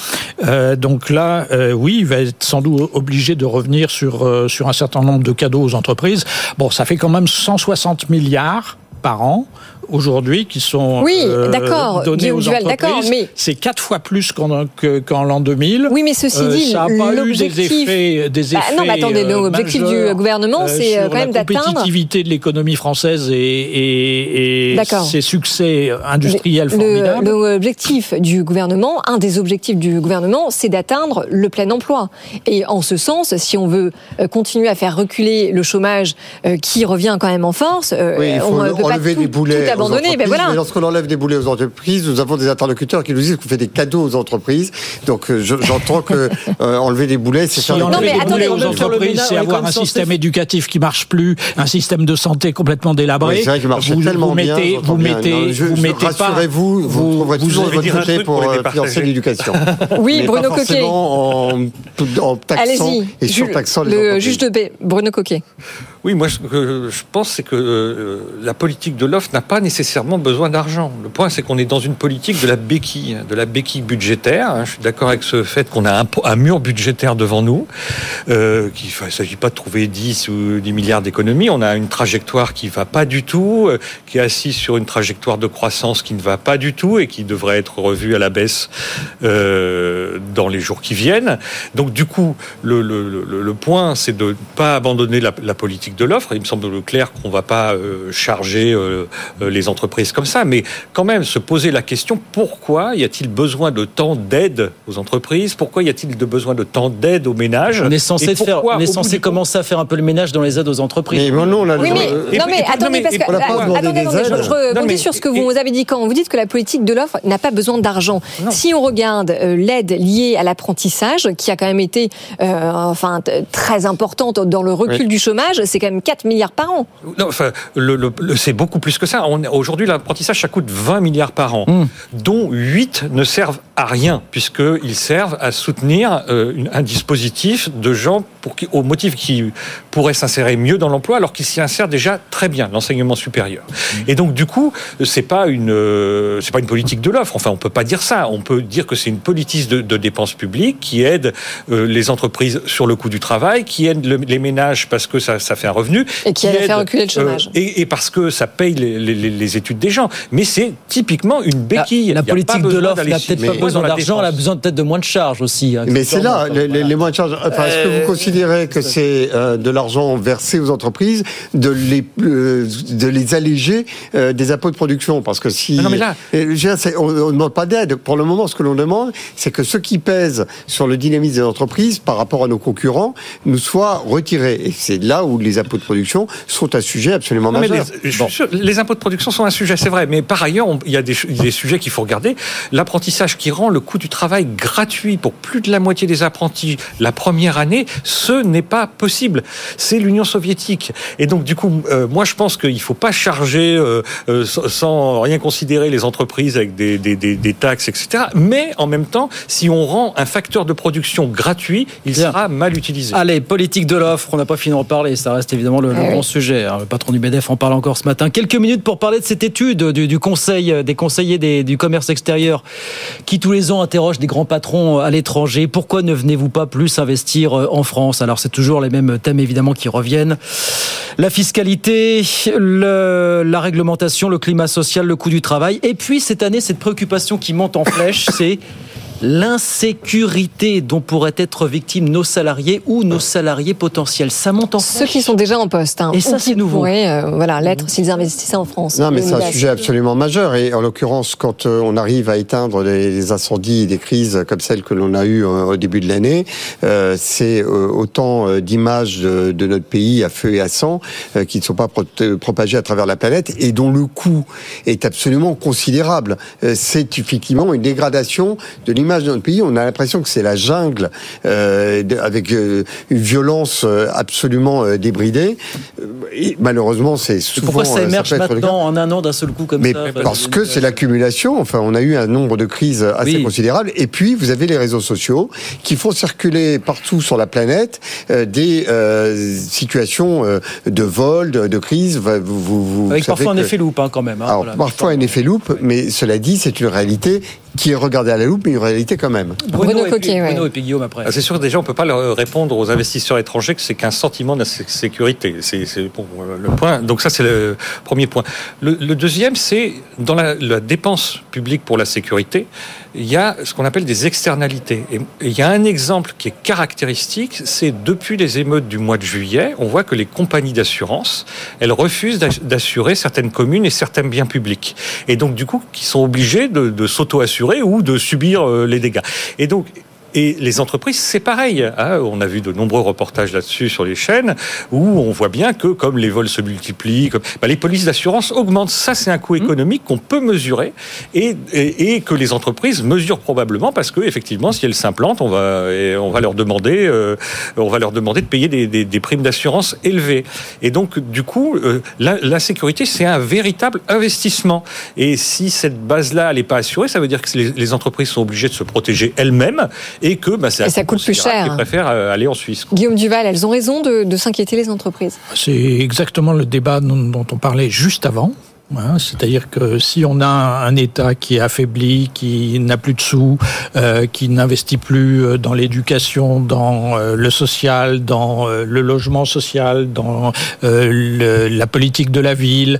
[SPEAKER 16] donc là, oui, il va être sans doute obligé de revenir sur sur un certain nombre de cadeaux aux entreprises. Bon, ça fait quand même 160 milliards par an aujourd'hui qui sont
[SPEAKER 6] oui, euh, d'accord,
[SPEAKER 16] donnés aux entreprises. Mais... C'est quatre fois plus qu'en l'an 2000.
[SPEAKER 6] Oui, mais ceci
[SPEAKER 16] euh,
[SPEAKER 6] dit,
[SPEAKER 16] ça n'a pas eu des effets, des effets
[SPEAKER 6] bah, Non, mais attendez, l'objectif du gouvernement, c'est euh, quand même d'atteindre...
[SPEAKER 16] la compétitivité de l'économie française et, et, et ses succès industriels formidables.
[SPEAKER 6] L'objectif du gouvernement, un des objectifs du gouvernement, c'est d'atteindre le plein emploi. Et en ce sens, si on veut continuer à faire reculer le chômage qui revient quand même en force,
[SPEAKER 15] oui, il faut on ne peut pas tout,
[SPEAKER 6] des boulets voilà.
[SPEAKER 15] Mais lorsqu'on enlève des boulets aux entreprises, nous avons des interlocuteurs qui nous disent qu'on fait des cadeaux aux entreprises. Donc euh, j'entends que euh, enlever des boulets, c'est
[SPEAKER 16] faire
[SPEAKER 15] non,
[SPEAKER 16] mais des boulets aux entreprises, c'est avoir un système éducatif qui marche plus, un système de santé complètement délabré.
[SPEAKER 15] c'est vrai qu'il marche tellement
[SPEAKER 16] vous
[SPEAKER 15] bien.
[SPEAKER 16] Mettez, vous mettez,
[SPEAKER 15] je,
[SPEAKER 16] vous mettez
[SPEAKER 15] rassurez-vous, vous, trouverez toujours votre côté pour euh, financer l'éducation.
[SPEAKER 6] Oui, Bruno Coquet.
[SPEAKER 15] En, en taxant et surtaxant les
[SPEAKER 6] Le juge de paix, Bruno Coquet.
[SPEAKER 17] Oui, moi, ce que je pense, c'est que euh, la politique de l'offre n'a pas nécessairement besoin d'argent. Le point, c'est qu'on est dans une politique de la béquille, de la béquille budgétaire. Je suis d'accord avec ce fait qu'on a un, mur budgétaire devant nous, euh, qu'il ne s'agit pas de trouver 10 ou 10 milliards d'économies. On a une trajectoire qui ne va pas du tout, euh, qui est assise sur une trajectoire de croissance qui ne va pas du tout et qui devrait être revue à la baisse euh, dans les jours qui viennent. Donc, du coup, le, point, c'est de ne pas abandonner la politique de l'offre. Il me semble clair qu'on ne va pas euh, charger euh, euh, les entreprises comme ça, mais quand même se poser la question pourquoi y a-t-il besoin de tant d'aide aux entreprises? Pourquoi y a-t-il de besoin de tant d'aide aux ménages?
[SPEAKER 5] On est censé, faire, on est censé commencer à faire un peu le ménage dans les aides aux entreprises.
[SPEAKER 15] Mais non,
[SPEAKER 6] là, oui, mais, non, mais attendez, parce que attendez, je, rebondis sur ce que vous avez dit quand vous dites que la politique de l'offre n'a pas besoin d'argent. Si on regarde l'aide liée à l'apprentissage, qui a quand même été enfin très importante dans le recul du chômage, c'est quand même 4 milliards par an.
[SPEAKER 17] Non, enfin, le, c'est beaucoup plus que ça. Aujourd'hui, l'apprentissage, ça coûte 20 milliards par an, hmm. dont 8 ne servent à rien, puisqu'ils servent à soutenir euh, un dispositif de gens pour qui, au motif qui pourraient s'insérer mieux dans l'emploi, alors qu'ils s'y insèrent déjà très bien, l'enseignement supérieur. Hmm. Et donc, du coup, c'est pas une, euh, c'est pas une politique de l'offre. Enfin, on peut pas dire ça. On peut dire que c'est une politique de, de, dépenses publiques qui aide euh, les entreprises sur le coût du travail, qui aide les ménages parce que ça, ça fait un revenu.
[SPEAKER 6] Et qui, allait faire reculer le chômage.
[SPEAKER 17] Euh, et, et, parce que ça paye les, les, les, études des gens. Mais c'est typiquement une béquille.
[SPEAKER 5] La, politique de l'offre n'a peut-être pas besoin d'argent, elle a besoin peut-être de moins de charges aussi.
[SPEAKER 15] Hein, mais c'est là, les, moins de charges. Enfin, Est-ce que vous euh, considérez que c'est euh, de l'argent versé aux entreprises, de les, de les alléger des impôts de production? Parce que si.
[SPEAKER 17] non, mais là.
[SPEAKER 15] on ne demande pas d'aide. Pour le moment, ce que l'on demande, c'est que ce qui pèse sur le dynamisme des entreprises par rapport à nos concurrents nous soit retiré. Et c'est là où les impôts de production sont un sujet absolument majeur.
[SPEAKER 17] Les, impôts de production sont un sujet, c'est vrai, mais par ailleurs, il y a des, sujets qu'il faut regarder. L'apprentissage qui rend le coût du travail gratuit pour plus de la moitié des apprentis la première année, ce n'est pas possible. C'est l'Union soviétique. Et donc, du coup, euh, moi, je pense qu'il ne faut pas charger euh, euh, sans rien considérer les entreprises avec des, des, taxes, etc. Mais en même temps, si on rend un facteur de production gratuit, il sera mal utilisé.
[SPEAKER 5] Allez, politique de l'offre, on n'a pas fini d'en parler, ça reste évidemment le, eh grand sujet. Hein. Le patron du MEDEF en parle encore ce matin. Quelques minutes pour parler de cette étude du, Conseil des conseillers du commerce extérieur qui tous les ans interroge des grands patrons à l'étranger. Pourquoi ne venez-vous pas plus investir euh, en France? Alors c'est toujours les mêmes thèmes évidemment qui reviennent. La fiscalité, la réglementation, le climat social, le coût du travail. Et puis cette année, cette préoccupation qui monte en flèche, c'est l'insécurité dont pourraient être victimes nos salariés ou nos salariés potentiels. Ça monte en
[SPEAKER 6] Ceux qui sont déjà en poste. Hein,
[SPEAKER 5] et ça, c'est nouveau.
[SPEAKER 6] Pourraient, euh, voilà, l'être s'ils investissaient en France.
[SPEAKER 15] Non, mais c'est un sujet absolument majeur. Et en l'occurrence, quand euh, on arrive à éteindre des incendies et des crises comme celles que l'on a eues euh, au début de l'année, c'est autant d'images de, notre pays à feu et à sang qui ne sont pas propagées à travers la planète et dont le coût est absolument considérable. C'est effectivement une dégradation de l'image l'image de notre pays, on a l'impression que c'est la jungle euh, avec euh, une violence euh, absolument débridée. Et malheureusement, c'est souvent.
[SPEAKER 5] Pourquoi ça émerge
[SPEAKER 15] cas.
[SPEAKER 5] maintenant en un an d'un seul coup comme
[SPEAKER 15] Mais
[SPEAKER 5] ça
[SPEAKER 15] parce que c'est l'accumulation. Enfin, on a eu un nombre de crises assez
[SPEAKER 5] Oui.
[SPEAKER 15] considérable. Et puis, vous avez les réseaux sociaux qui font circuler partout sur la planète euh, des euh, situations de vol, de, de crise. Vous, vous, vous
[SPEAKER 5] Avec parfois un effet loupe hein, quand même. hein,
[SPEAKER 15] alors,
[SPEAKER 5] voilà.
[SPEAKER 15] parfois un effet loupe, mais cela dit, c'est une réalité qui est regardée à la loupe, mais une réalité quand même.
[SPEAKER 5] Bruno, et puis, Bruno et puis Guillaume après.
[SPEAKER 17] Ah, C'est sûr que déjà, on ne peut pas leur répondre aux investisseurs étrangers que c'est qu'un sentiment d'insécurité. C'est c'est bon, euh, le point. Donc ça, c'est le premier point. Le, le deuxième, c'est dans la, la dépense publique pour la sécurité, il y a ce qu'on appelle des externalités. Et, il y a un exemple qui est caractéristique, c'est depuis les émeutes du mois de juillet, on voit que les compagnies d'assurance, elles refusent d'ass- d'assurer certaines communes et certains biens publics. Et donc, du coup, qui sont obligés de, de s'auto-assurer ou de subir euh, les dégâts. Et donc, et les entreprises, c'est pareil. hein. On a vu de nombreux reportages là-dessus sur les chaînes où on voit bien que comme les vols se multiplient, comme, bah, les polices d'assurance augmentent. Ça, c'est un coût économique qu'on peut mesurer et, et, et que les entreprises mesurent probablement parce que effectivement, si elles s'implantent, on va, et on va leur demander, euh, on va leur demander de payer des, des- des primes d'assurance élevées. Et donc, du coup, euh, la, la sécurité, c'est un véritable investissement. Et si cette base-là, n'est pas assurée, ça veut dire que les, les entreprises sont obligées de se protéger elles-mêmes et que bah, c'est un
[SPEAKER 6] Et ça
[SPEAKER 17] coût
[SPEAKER 6] coûte plus cher.
[SPEAKER 17] Elles préfèrent euh, aller en Suisse.
[SPEAKER 6] Guillaume Duval, elles ont raison de, de s'inquiéter les entreprises?
[SPEAKER 16] C'est exactement le débat dont, dont on parlait juste avant. Hein. C'est-à-dire que si on a un État qui est affaibli, qui n'a plus de sous, euh, qui n'investit plus euh, dans l'éducation, dans euh, le social, dans euh, le logement social, dans la politique de la ville,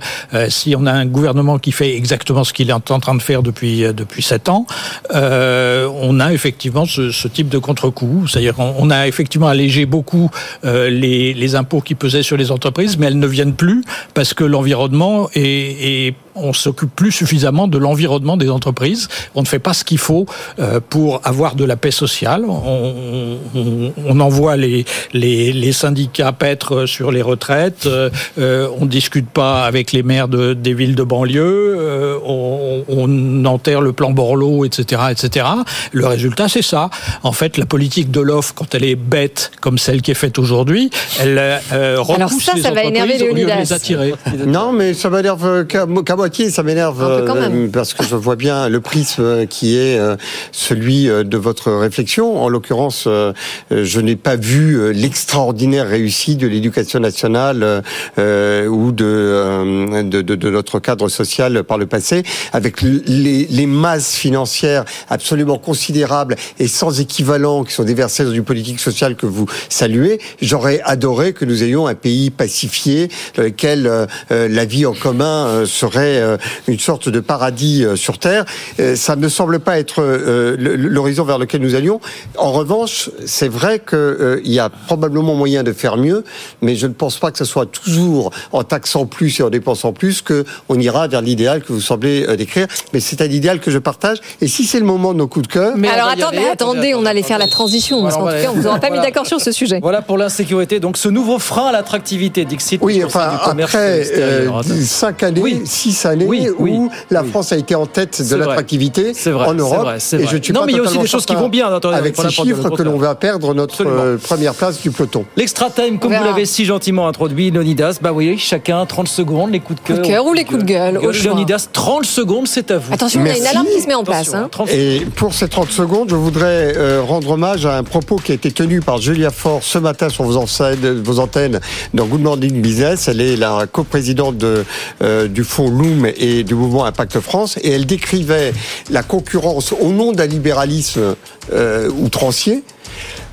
[SPEAKER 16] si on a un gouvernement qui fait exactement ce qu'il est en train de faire depuis depuis sept ans, on a effectivement ce, ce type de contre-coup. C'est-à-dire on, a effectivement allégé beaucoup les, les impôts qui pesaient sur les entreprises, mais elles ne viennent plus parce que l'environnement est, est on s'occupe plus suffisamment de l'environnement des entreprises. On ne fait pas ce qu'il faut euh, pour avoir de la paix sociale. On, on, on envoie les, les, les syndicats paître sur les retraites. Euh, euh, on discute pas avec les maires de, des villes de banlieue. Euh, on, on enterre le plan Borloo, etc., etc. Le résultat, c'est ça. En fait, la politique de l'offre, quand elle est bête comme celle qui est faite aujourd'hui, elle euh, repousse
[SPEAKER 6] ça,
[SPEAKER 16] les
[SPEAKER 6] ça va énerver
[SPEAKER 16] entreprises au lieu de les attirer.
[SPEAKER 15] Non, mais ça m'énerve qu'à moitié, ça m'énerve euh, parce que je vois bien le prisme qui est euh, celui euh, de votre réflexion. En l'occurrence, euh, euh, je n'ai pas vu euh, l'extraordinaire réussite de l'éducation nationale euh, euh, ou de, euh, de, de, de notre cadre social par le passé, avec les, les masses financières absolument considérables et sans équivalent qui sont déversées dans une politique sociale que vous saluez. J'aurais adoré que nous ayons un pays pacifié dans lequel euh, euh, la vie en commun euh, serait euh, une sorte de paradis euh, sur Terre. Euh, ça ne semble pas être euh, l'horizon vers lequel nous allions. En revanche, c'est vrai qu'il y a probablement moyen de faire mieux, mais je ne pense pas que ce soit toujours en taxant plus et en dépensant plus qu'on ira vers l'idéal que vous semblez euh, décrire. Mais c'est un idéal que je partage. Et si c'est le moment de nos coups de cœur...
[SPEAKER 6] Alors attendez, attendez, on allait faire la transition, parce qu'en tout cas, on vous aura pas mis d'accord sur ce sujet.
[SPEAKER 5] Voilà pour l'insécurité. Donc ce nouveau frein à l'attractivité, Dixit.
[SPEAKER 15] Oui, enfin, après euh, cinq années, six années
[SPEAKER 5] Oui, oui,
[SPEAKER 15] où la France a été en tête de l'attractivité
[SPEAKER 5] C'est vrai,
[SPEAKER 15] en
[SPEAKER 5] c'est
[SPEAKER 15] Europe.
[SPEAKER 5] vrai,
[SPEAKER 15] et je ne suis
[SPEAKER 5] Non,
[SPEAKER 15] pas
[SPEAKER 5] mais il y a aussi des choses qui vont bien, attendez,
[SPEAKER 15] avec ces chiffres que l'on va perdre notre
[SPEAKER 5] Absolument.
[SPEAKER 15] euh, première place du peloton.
[SPEAKER 5] L'extra time, comme vous l'avez si gentiment introduit, Leonidas, bah oui, chacun 30 secondes, les coups de cœur.
[SPEAKER 6] Coup de cœur ou les coups de gueule, choix.
[SPEAKER 5] Leonidas, 30 secondes, c'est à vous.
[SPEAKER 6] Attention, on a une
[SPEAKER 15] Merci.
[SPEAKER 6] alarme qui se met en place. hein.
[SPEAKER 15] Et pour ces 30 secondes, je voudrais euh, rendre hommage à un propos qui a été tenu par Julia Fort ce matin sur vos antennes, vos antennes dans Good Morning Business. Elle est la coprésidente de, euh, du fonds Loom et du mouvement Impact France. Et elle décrivait la concurrence au nom d'un libéralisme euh, outrancier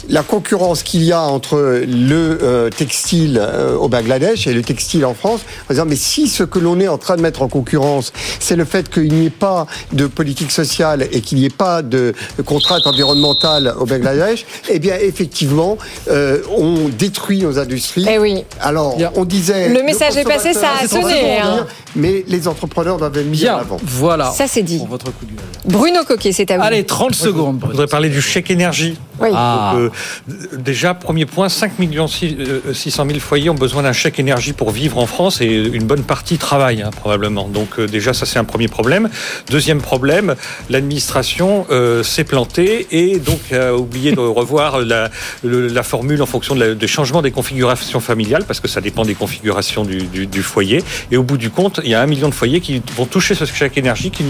[SPEAKER 15] la concurrence qu'il y a entre le euh, textile euh, au Bangladesh et le textile en France, en disant mais si ce que l'on est en train de mettre en concurrence, c'est le fait qu'il n'y ait pas de politique sociale et qu'il n'y ait pas de contrainte environnementale au Bangladesh, eh bien effectivement, euh, on détruit nos industries.
[SPEAKER 6] Eh oui.
[SPEAKER 15] Alors on disait
[SPEAKER 6] Le message est passé, ça a sonné, hein.
[SPEAKER 15] mais les entrepreneurs doivent être mis en avant.
[SPEAKER 5] Voilà.
[SPEAKER 6] Ça, c'est dit.
[SPEAKER 5] Pour votre coup de gueule.
[SPEAKER 6] Bruno Coquet, c'est à vous.
[SPEAKER 5] Allez, 30 secondes.
[SPEAKER 17] Je voudrais parler du chèque énergie.
[SPEAKER 6] Oui.
[SPEAKER 17] Ah. Donc, euh, déjà, premier point, 5 millions 600 000 foyers ont besoin d'un chèque énergie pour vivre en France et une bonne partie travaille hein, probablement. Donc euh, déjà, ça c'est un premier problème. Deuxième problème, l'administration euh, s'est plantée et donc a oublié de revoir la, la formule en fonction de la, des changements des configurations familiales parce que ça dépend des configurations du, du, du, foyer. Et au bout du compte, il y a un million de foyers qui vont toucher ce chèque énergie qui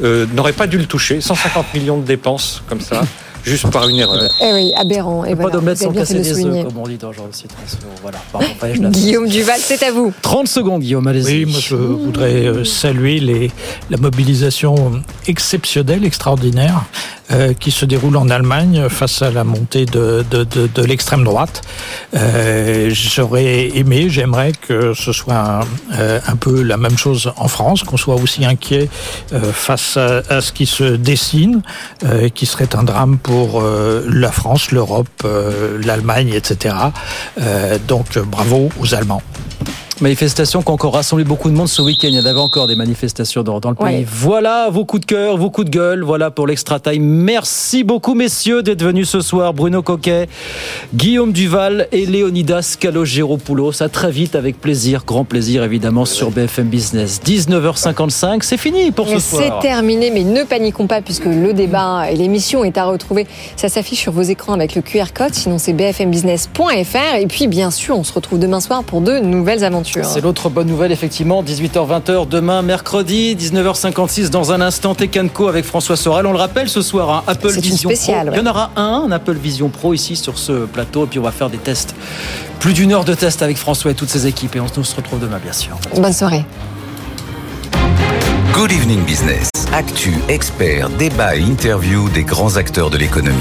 [SPEAKER 17] n'auraient pas dû le toucher. 150 millions de dépenses comme ça juste par une erreur.
[SPEAKER 6] Eh oui, aberrant. Et
[SPEAKER 5] pas
[SPEAKER 6] voilà,
[SPEAKER 5] d'omelette sans casser
[SPEAKER 6] souligner.
[SPEAKER 5] œufs, comme on dit dans genre de citrons. Voilà. Pardon, je.
[SPEAKER 6] Guillaume Duval, c'est à vous.
[SPEAKER 5] 30 secondes, Guillaume, allez-y.
[SPEAKER 16] Oui, moi je voudrais euh, saluer les, la mobilisation exceptionnelle, extraordinaire, euh, qui se déroule en Allemagne face à la montée de, de, de, de l'extrême droite. Euh, J'aurais aimé, j'aimerais que ce soit un, euh, un, peu la même chose en France, qu'on soit aussi inquiet euh, face à, à, ce qui se dessine, euh, qui serait un drame pour la France, l'Europe, l'Allemagne, etc. donc bravo aux Allemands.
[SPEAKER 5] Manifestation qui a encore rassemblé beaucoup de monde ce week-end. Il y en avait encore des manifestations dans, dans le pays.
[SPEAKER 6] Ouais.
[SPEAKER 5] Voilà vos coups de cœur, vos coups de gueule. Voilà pour l'extra time. Merci beaucoup, messieurs, d'être venus ce soir. Bruno Coquet, Guillaume Duval et Léonidas Calogéropoulos. À très vite, avec plaisir, grand plaisir, évidemment, sur BFM Business. 19h55, c'est fini pour ce
[SPEAKER 6] C'est
[SPEAKER 5] soir.
[SPEAKER 6] terminé, mais ne paniquons pas puisque le débat et l'émission est à retrouver. Ça s'affiche sur vos écrans avec le QR code. Sinon, c'est bfmbusiness.fr. Et puis, bien sûr, on se retrouve demain soir pour de nouvelles aventures.
[SPEAKER 5] C'est l'autre bonne nouvelle, effectivement. 18h-20h demain, mercredi, 19h56 dans un instant. Tekanko avec François Sorel. On le rappelle ce soir, un Apple Vision
[SPEAKER 6] spéciale,
[SPEAKER 5] Pro. Il y en aura un, un Apple Vision Pro ici sur ce plateau. Et puis on va faire des tests. Plus d'une heure de tests avec François et toutes ses équipes. Et on se retrouve demain, bien sûr.
[SPEAKER 6] Bonne soirée.
[SPEAKER 14] Good Evening Business. Actu, experts, débat et interview des grands acteurs de l'économie.